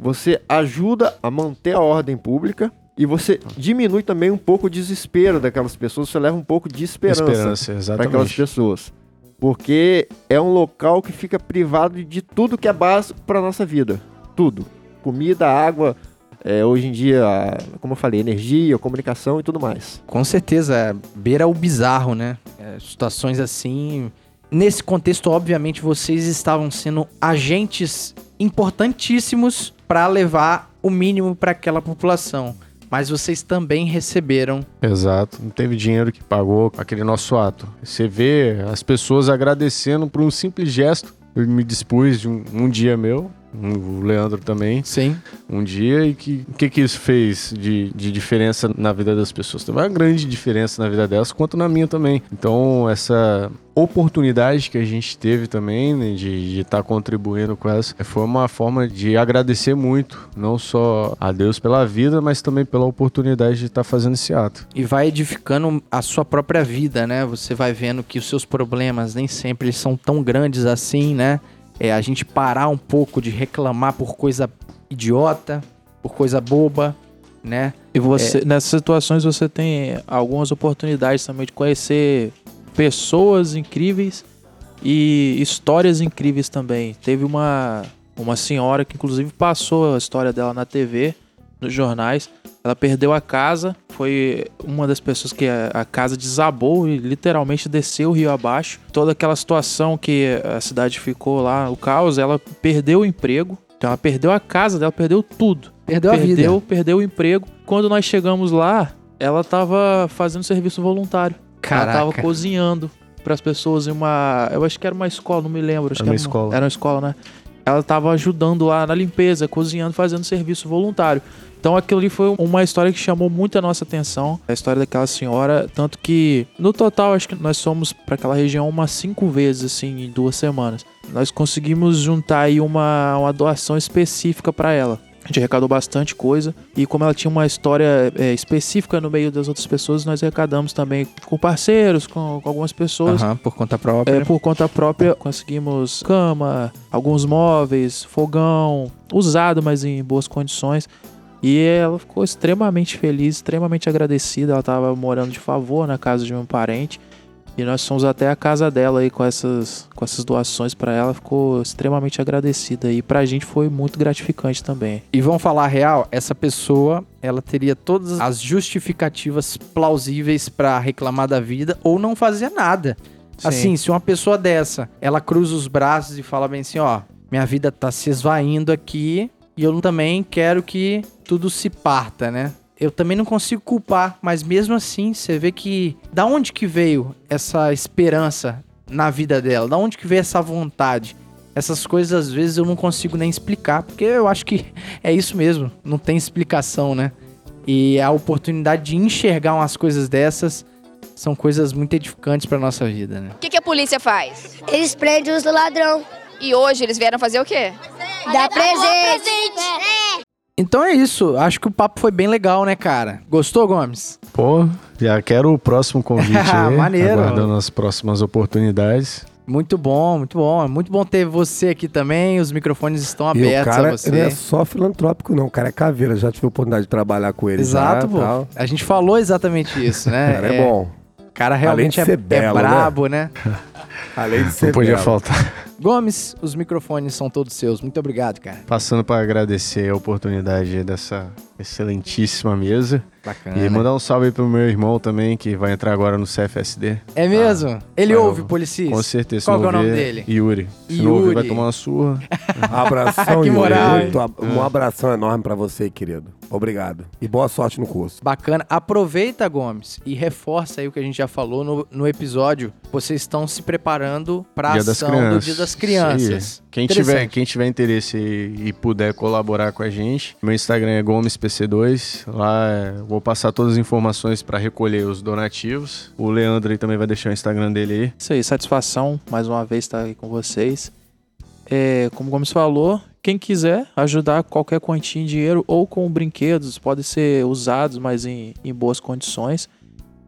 [SPEAKER 3] você ajuda a manter a ordem pública e você diminui também um pouco o desespero daquelas pessoas, você leva um pouco de esperança,
[SPEAKER 5] Esperança,
[SPEAKER 3] para aquelas pessoas. Porque é um local que fica privado de tudo que é básico para nossa vida. Tudo. Comida, água, é, hoje em dia, como eu falei, energia, comunicação e tudo mais.
[SPEAKER 1] Com certeza, é, beira o bizarro, né? É, situações assim. Nesse contexto, obviamente, vocês estavam sendo agentes importantíssimos para levar o mínimo para aquela população. Mas vocês também receberam.
[SPEAKER 5] Exato. Não teve dinheiro que pagou aquele nosso ato. Você vê as pessoas agradecendo por um simples gesto. Eu me dispus de um, um dia meu, o Leandro também,
[SPEAKER 1] Sim.
[SPEAKER 5] um dia, e que o que, que isso fez de, de diferença na vida das pessoas? Teve uma grande diferença na vida delas, quanto na minha também. Então, essa oportunidade que a gente teve também né, de estar contribuindo com essa foi uma forma de agradecer muito, não só a Deus pela vida, mas também pela oportunidade de estar fazendo esse ato.
[SPEAKER 1] E vai edificando a sua própria vida, né? Você vai vendo que os seus problemas nem sempre são tão grandes assim, né? É a gente parar um pouco de reclamar por coisa idiota, por coisa boba, né?
[SPEAKER 4] E você, nessas situações, você tem algumas oportunidades também de conhecer pessoas incríveis e histórias incríveis também. Teve uma, uma senhora que, inclusive, passou a história dela na TV, nos jornais. Ela perdeu a casa, foi uma das pessoas que a, a casa desabou e literalmente desceu o rio abaixo. Toda aquela situação que a cidade ficou lá, o caos, ela perdeu o emprego. Então ela perdeu a casa dela, perdeu tudo.
[SPEAKER 1] Perdeu, a
[SPEAKER 4] perdeu,
[SPEAKER 1] vida.
[SPEAKER 4] perdeu o emprego. Quando nós chegamos lá, ela tava fazendo serviço voluntário. Ela tava
[SPEAKER 1] Caraca.
[SPEAKER 4] cozinhando para as pessoas em uma, eu acho que era uma escola, não me lembro, acho
[SPEAKER 5] Era
[SPEAKER 4] que
[SPEAKER 5] uma escola.
[SPEAKER 4] Era uma escola, né? Ela tava ajudando lá na limpeza, cozinhando, fazendo serviço voluntário. Então aquilo ali foi uma história que chamou muito a nossa atenção, a história daquela senhora, tanto que no total acho que nós fomos para aquela região umas cinco vezes assim em duas semanas. Nós conseguimos juntar aí uma, uma doação específica para ela. A gente arrecadou bastante coisa e como ela tinha uma história é, específica no meio das outras pessoas, nós arrecadamos também com parceiros, com, com algumas pessoas.
[SPEAKER 1] Aham, por conta própria.
[SPEAKER 4] É, por conta própria, conseguimos cama, alguns móveis, fogão, usado, mas em boas condições. E ela ficou extremamente feliz, extremamente agradecida. Ela estava morando de favor na casa de um parente. E nós fomos até a casa dela aí com essas, com essas doações para ela. Ficou extremamente agradecida. E pra gente foi muito gratificante também.
[SPEAKER 1] E vamos falar a real, essa pessoa, ela teria todas as justificativas plausíveis pra reclamar da vida ou não fazer nada. Assim, se uma pessoa dessa, ela cruza os braços e fala bem assim, ó, minha vida tá se esvaindo aqui e eu também quero que tudo se parta, né? Eu também não consigo culpar, mas mesmo assim, você vê que da onde que veio essa esperança na vida dela? Da onde que veio essa vontade? Essas coisas às vezes eu não consigo nem explicar, porque eu acho que é isso mesmo, não tem explicação, né? E a oportunidade de enxergar umas coisas dessas são coisas muito edificantes pra nossa vida, né?
[SPEAKER 7] O que, que a polícia faz?
[SPEAKER 8] Eles prendem os ladrão.
[SPEAKER 7] E hoje eles vieram fazer o quê?
[SPEAKER 8] Dá presente.
[SPEAKER 1] Então é isso, acho que o papo foi bem legal, né, cara? Gostou, Gomes?
[SPEAKER 5] Pô, já quero o próximo convite aí.
[SPEAKER 1] Maneiro.
[SPEAKER 5] Aguardando as próximas oportunidades.
[SPEAKER 1] Muito bom, muito bom. É muito bom ter você aqui também. Os microfones estão
[SPEAKER 2] E o
[SPEAKER 1] abertos
[SPEAKER 2] cara
[SPEAKER 1] a você.
[SPEAKER 2] ele é só filantrópico, não. O cara é caveira. Já tive a oportunidade de trabalhar com ele.
[SPEAKER 1] Exato,
[SPEAKER 2] já,
[SPEAKER 1] pô.
[SPEAKER 2] tal.
[SPEAKER 1] A gente falou exatamente isso,
[SPEAKER 2] O
[SPEAKER 1] né?
[SPEAKER 2] cara é, bom.
[SPEAKER 1] O cara realmente
[SPEAKER 2] de
[SPEAKER 1] é,
[SPEAKER 2] ser
[SPEAKER 1] é
[SPEAKER 2] belo, né?
[SPEAKER 1] brabo, né?
[SPEAKER 2] Além de ser
[SPEAKER 5] Não podia
[SPEAKER 2] belo.
[SPEAKER 5] faltar.
[SPEAKER 1] Gomes, os microfones são todos seus. Muito obrigado, cara.
[SPEAKER 5] Passando para agradecer a oportunidade dessa excelentíssima mesa.
[SPEAKER 1] Bacana.
[SPEAKER 5] E mandar um salve aí pro meu irmão também, que vai entrar agora no CFSD.
[SPEAKER 1] É mesmo? Ele
[SPEAKER 5] vai,
[SPEAKER 1] ouve, Policis?
[SPEAKER 5] Com certeza.
[SPEAKER 1] Qual é o nome dele?
[SPEAKER 5] Yuri. Se não ouvir, vai
[SPEAKER 1] Yuri.
[SPEAKER 5] tomar uma surra.
[SPEAKER 2] Abração,
[SPEAKER 1] Que
[SPEAKER 2] Yuri.
[SPEAKER 1] moral,
[SPEAKER 2] Muito ab- Um abração enorme pra você, querido. Obrigado. E boa sorte no curso.
[SPEAKER 1] Bacana. Aproveita, Gomes, e reforça aí o que a gente já falou no, no episódio. Vocês estão se preparando pra
[SPEAKER 5] Dia das
[SPEAKER 1] ação do
[SPEAKER 5] Crianças.
[SPEAKER 1] Dia das Crianças.
[SPEAKER 5] Quem tiver, quem tiver interesse e, e puder colaborar com a gente, meu Instagram é GomesPC2. Lá é, vou passar todas as informações para recolher os donativos. O Leandro aí também vai deixar o Instagram dele aí.
[SPEAKER 4] Isso aí, satisfação mais uma vez estar aqui com vocês. É, como o Gomes falou, quem quiser ajudar qualquer quantia em dinheiro ou com brinquedos, podem ser usados, mas em, em boas condições.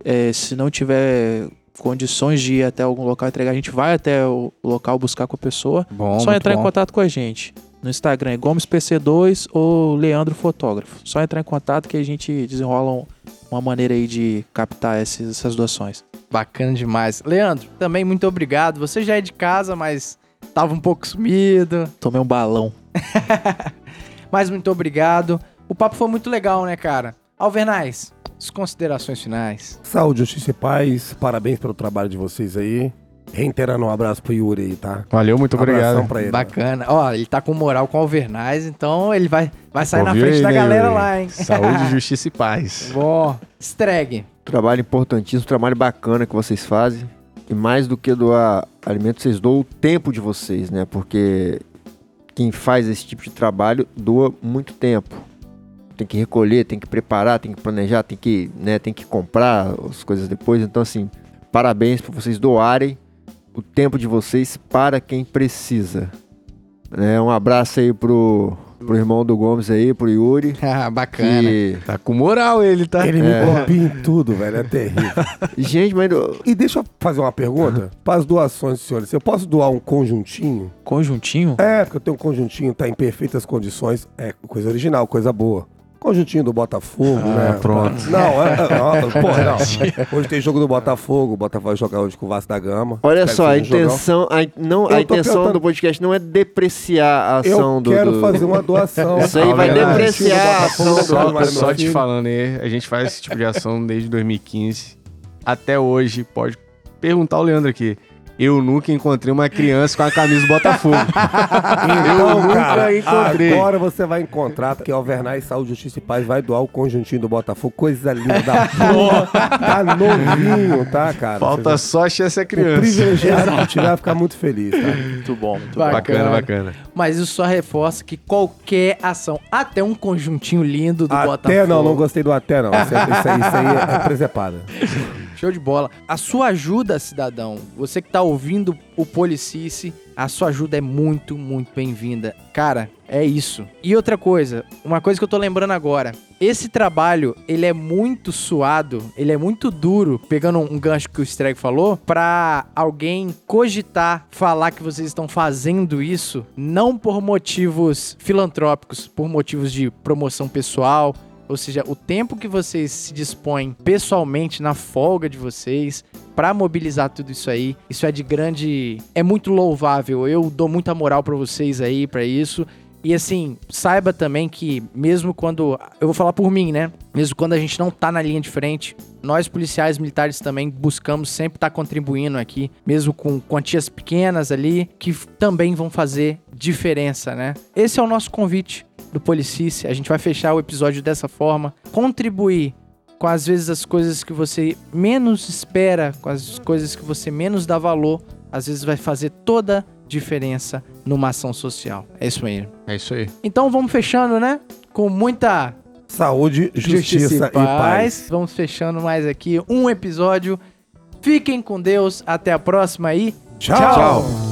[SPEAKER 4] É, se não tiver condições de ir até algum local entregar, a gente vai até o local buscar com a pessoa.
[SPEAKER 1] Bom,
[SPEAKER 4] Só entrar
[SPEAKER 1] bom.
[SPEAKER 4] em contato com a gente. No Instagram é GomesPC2 ou Leandro Fotógrafo. Só entrar em contato que a gente desenrola um- uma maneira aí de captar esses- essas doações.
[SPEAKER 1] Bacana demais. Leandro, também muito obrigado. Você já é de casa, mas tava um pouco sumido.
[SPEAKER 4] Tomei um balão.
[SPEAKER 1] Mas muito obrigado. O papo foi muito legal, né, cara? Alvernais, as considerações finais.
[SPEAKER 2] Saúde, justiça e paz. Parabéns pelo trabalho de vocês aí. Reiterando um abraço pro Yuri aí, tá?
[SPEAKER 5] Valeu, muito obrigado.
[SPEAKER 2] pra ele.
[SPEAKER 1] Bacana. Ó, ele tá com moral com o Alvernais, então ele vai, vai sair na frente
[SPEAKER 5] aí,
[SPEAKER 1] da
[SPEAKER 5] né,
[SPEAKER 1] galera
[SPEAKER 5] Yuri?
[SPEAKER 1] lá, hein?
[SPEAKER 5] Saúde, justiça e paz.
[SPEAKER 1] Bom, estregue.
[SPEAKER 3] Trabalho importantíssimo, trabalho bacana que vocês fazem. E mais do que doar alimento, vocês doam o tempo de vocês, né? Porque quem faz esse tipo de trabalho doa muito tempo. Tem que recolher, tem que preparar, tem que planejar, tem que, né, tem que comprar as coisas depois. Então, assim, parabéns por vocês doarem o tempo de vocês para quem precisa. Né? Um abraço aí pro Pro irmão do Gomes aí, pro Yuri.
[SPEAKER 1] Ah, bacana.
[SPEAKER 3] Que...
[SPEAKER 5] Tá com moral ele, tá?
[SPEAKER 2] Ele me copia em tudo, velho. É terrível.
[SPEAKER 3] Gente, mas
[SPEAKER 2] E deixa eu fazer uma pergunta. Para as doações, senhores, eu posso doar um conjuntinho?
[SPEAKER 4] Conjuntinho?
[SPEAKER 2] É, porque eu tenho um conjuntinho, tá em perfeitas condições. É coisa original, coisa boa. Conjuntinho do Botafogo, né?
[SPEAKER 5] pronto.
[SPEAKER 2] Não, é, é, não, porra, não. Hoje tem jogo do Botafogo, o Botafogo vai jogar hoje com o Vasco da Gama.
[SPEAKER 3] Olha só, a intenção, a, não,
[SPEAKER 2] Eu
[SPEAKER 3] a intenção do podcast não é depreciar a ação
[SPEAKER 2] Eu
[SPEAKER 3] do.
[SPEAKER 2] quero
[SPEAKER 3] do-
[SPEAKER 2] fazer uma doação.
[SPEAKER 3] Isso aí vai depreciar a ação
[SPEAKER 2] do
[SPEAKER 5] Só, só te falando aí, a gente faz esse tipo de ação desde 2015. Até hoje, pode perguntar ao Leandro aqui. Eu nunca encontrei uma criança com a camisa do Botafogo.
[SPEAKER 2] Então,
[SPEAKER 5] nunca
[SPEAKER 2] cara,
[SPEAKER 5] encontrei.
[SPEAKER 2] agora você vai encontrar, porque Alvernais Saúde, Justiça e Paz vai doar o conjuntinho do Botafogo. Coisa linda da porra. Tá novinho, tá, cara?
[SPEAKER 5] Falta
[SPEAKER 2] Você
[SPEAKER 5] só achar essa
[SPEAKER 2] O
[SPEAKER 5] criança.
[SPEAKER 2] privilegiado que tiver vai ficar muito feliz, tá?
[SPEAKER 4] Muito bom, muito bom.
[SPEAKER 5] Bacana, bacana.
[SPEAKER 1] Mas isso só reforça que qualquer ação, até um conjuntinho lindo do
[SPEAKER 2] Até
[SPEAKER 1] Botafogo.
[SPEAKER 2] não, não gostei do até não. Isso, é- isso aí, isso aí é presepada.
[SPEAKER 1] Show de bola. A sua ajuda, cidadão, você que tá ouvindo o Policice, a sua ajuda é muito, muito bem-vinda. Cara, é isso. E outra coisa, uma coisa que eu tô lembrando agora. Esse trabalho, ele é muito suado, ele é muito duro, pegando um gancho que o Streg falou, pra alguém cogitar falar que vocês estão fazendo isso, não por motivos filantrópicos, por motivos de promoção pessoal, ou seja, o tempo que vocês se dispõem pessoalmente na folga de vocês pra mobilizar tudo isso aí, isso é de grande, é muito louvável. Eu dou muita moral pra vocês aí pra isso. E assim, saiba também que mesmo quando, eu vou falar por mim, né? Mesmo quando a gente não tá na linha de frente, nós policiais militares também buscamos sempre estar contribuindo aqui, mesmo com quantias pequenas ali, que também vão fazer diferença, né? Esse é o nosso convite do Policice. A gente vai fechar o episódio dessa forma, contribuir com às vezes as coisas que você menos espera, com as coisas que você menos dá valor, às vezes vai fazer toda diferença numa ação social. É isso aí.
[SPEAKER 5] É isso aí.
[SPEAKER 1] Então vamos fechando, né? Com muita
[SPEAKER 2] Saúde, justiça, e paz.
[SPEAKER 1] Vamos fechando mais aqui um episódio. Fiquem com Deus. Até a próxima aí.
[SPEAKER 2] Tchau.
[SPEAKER 1] Tchau.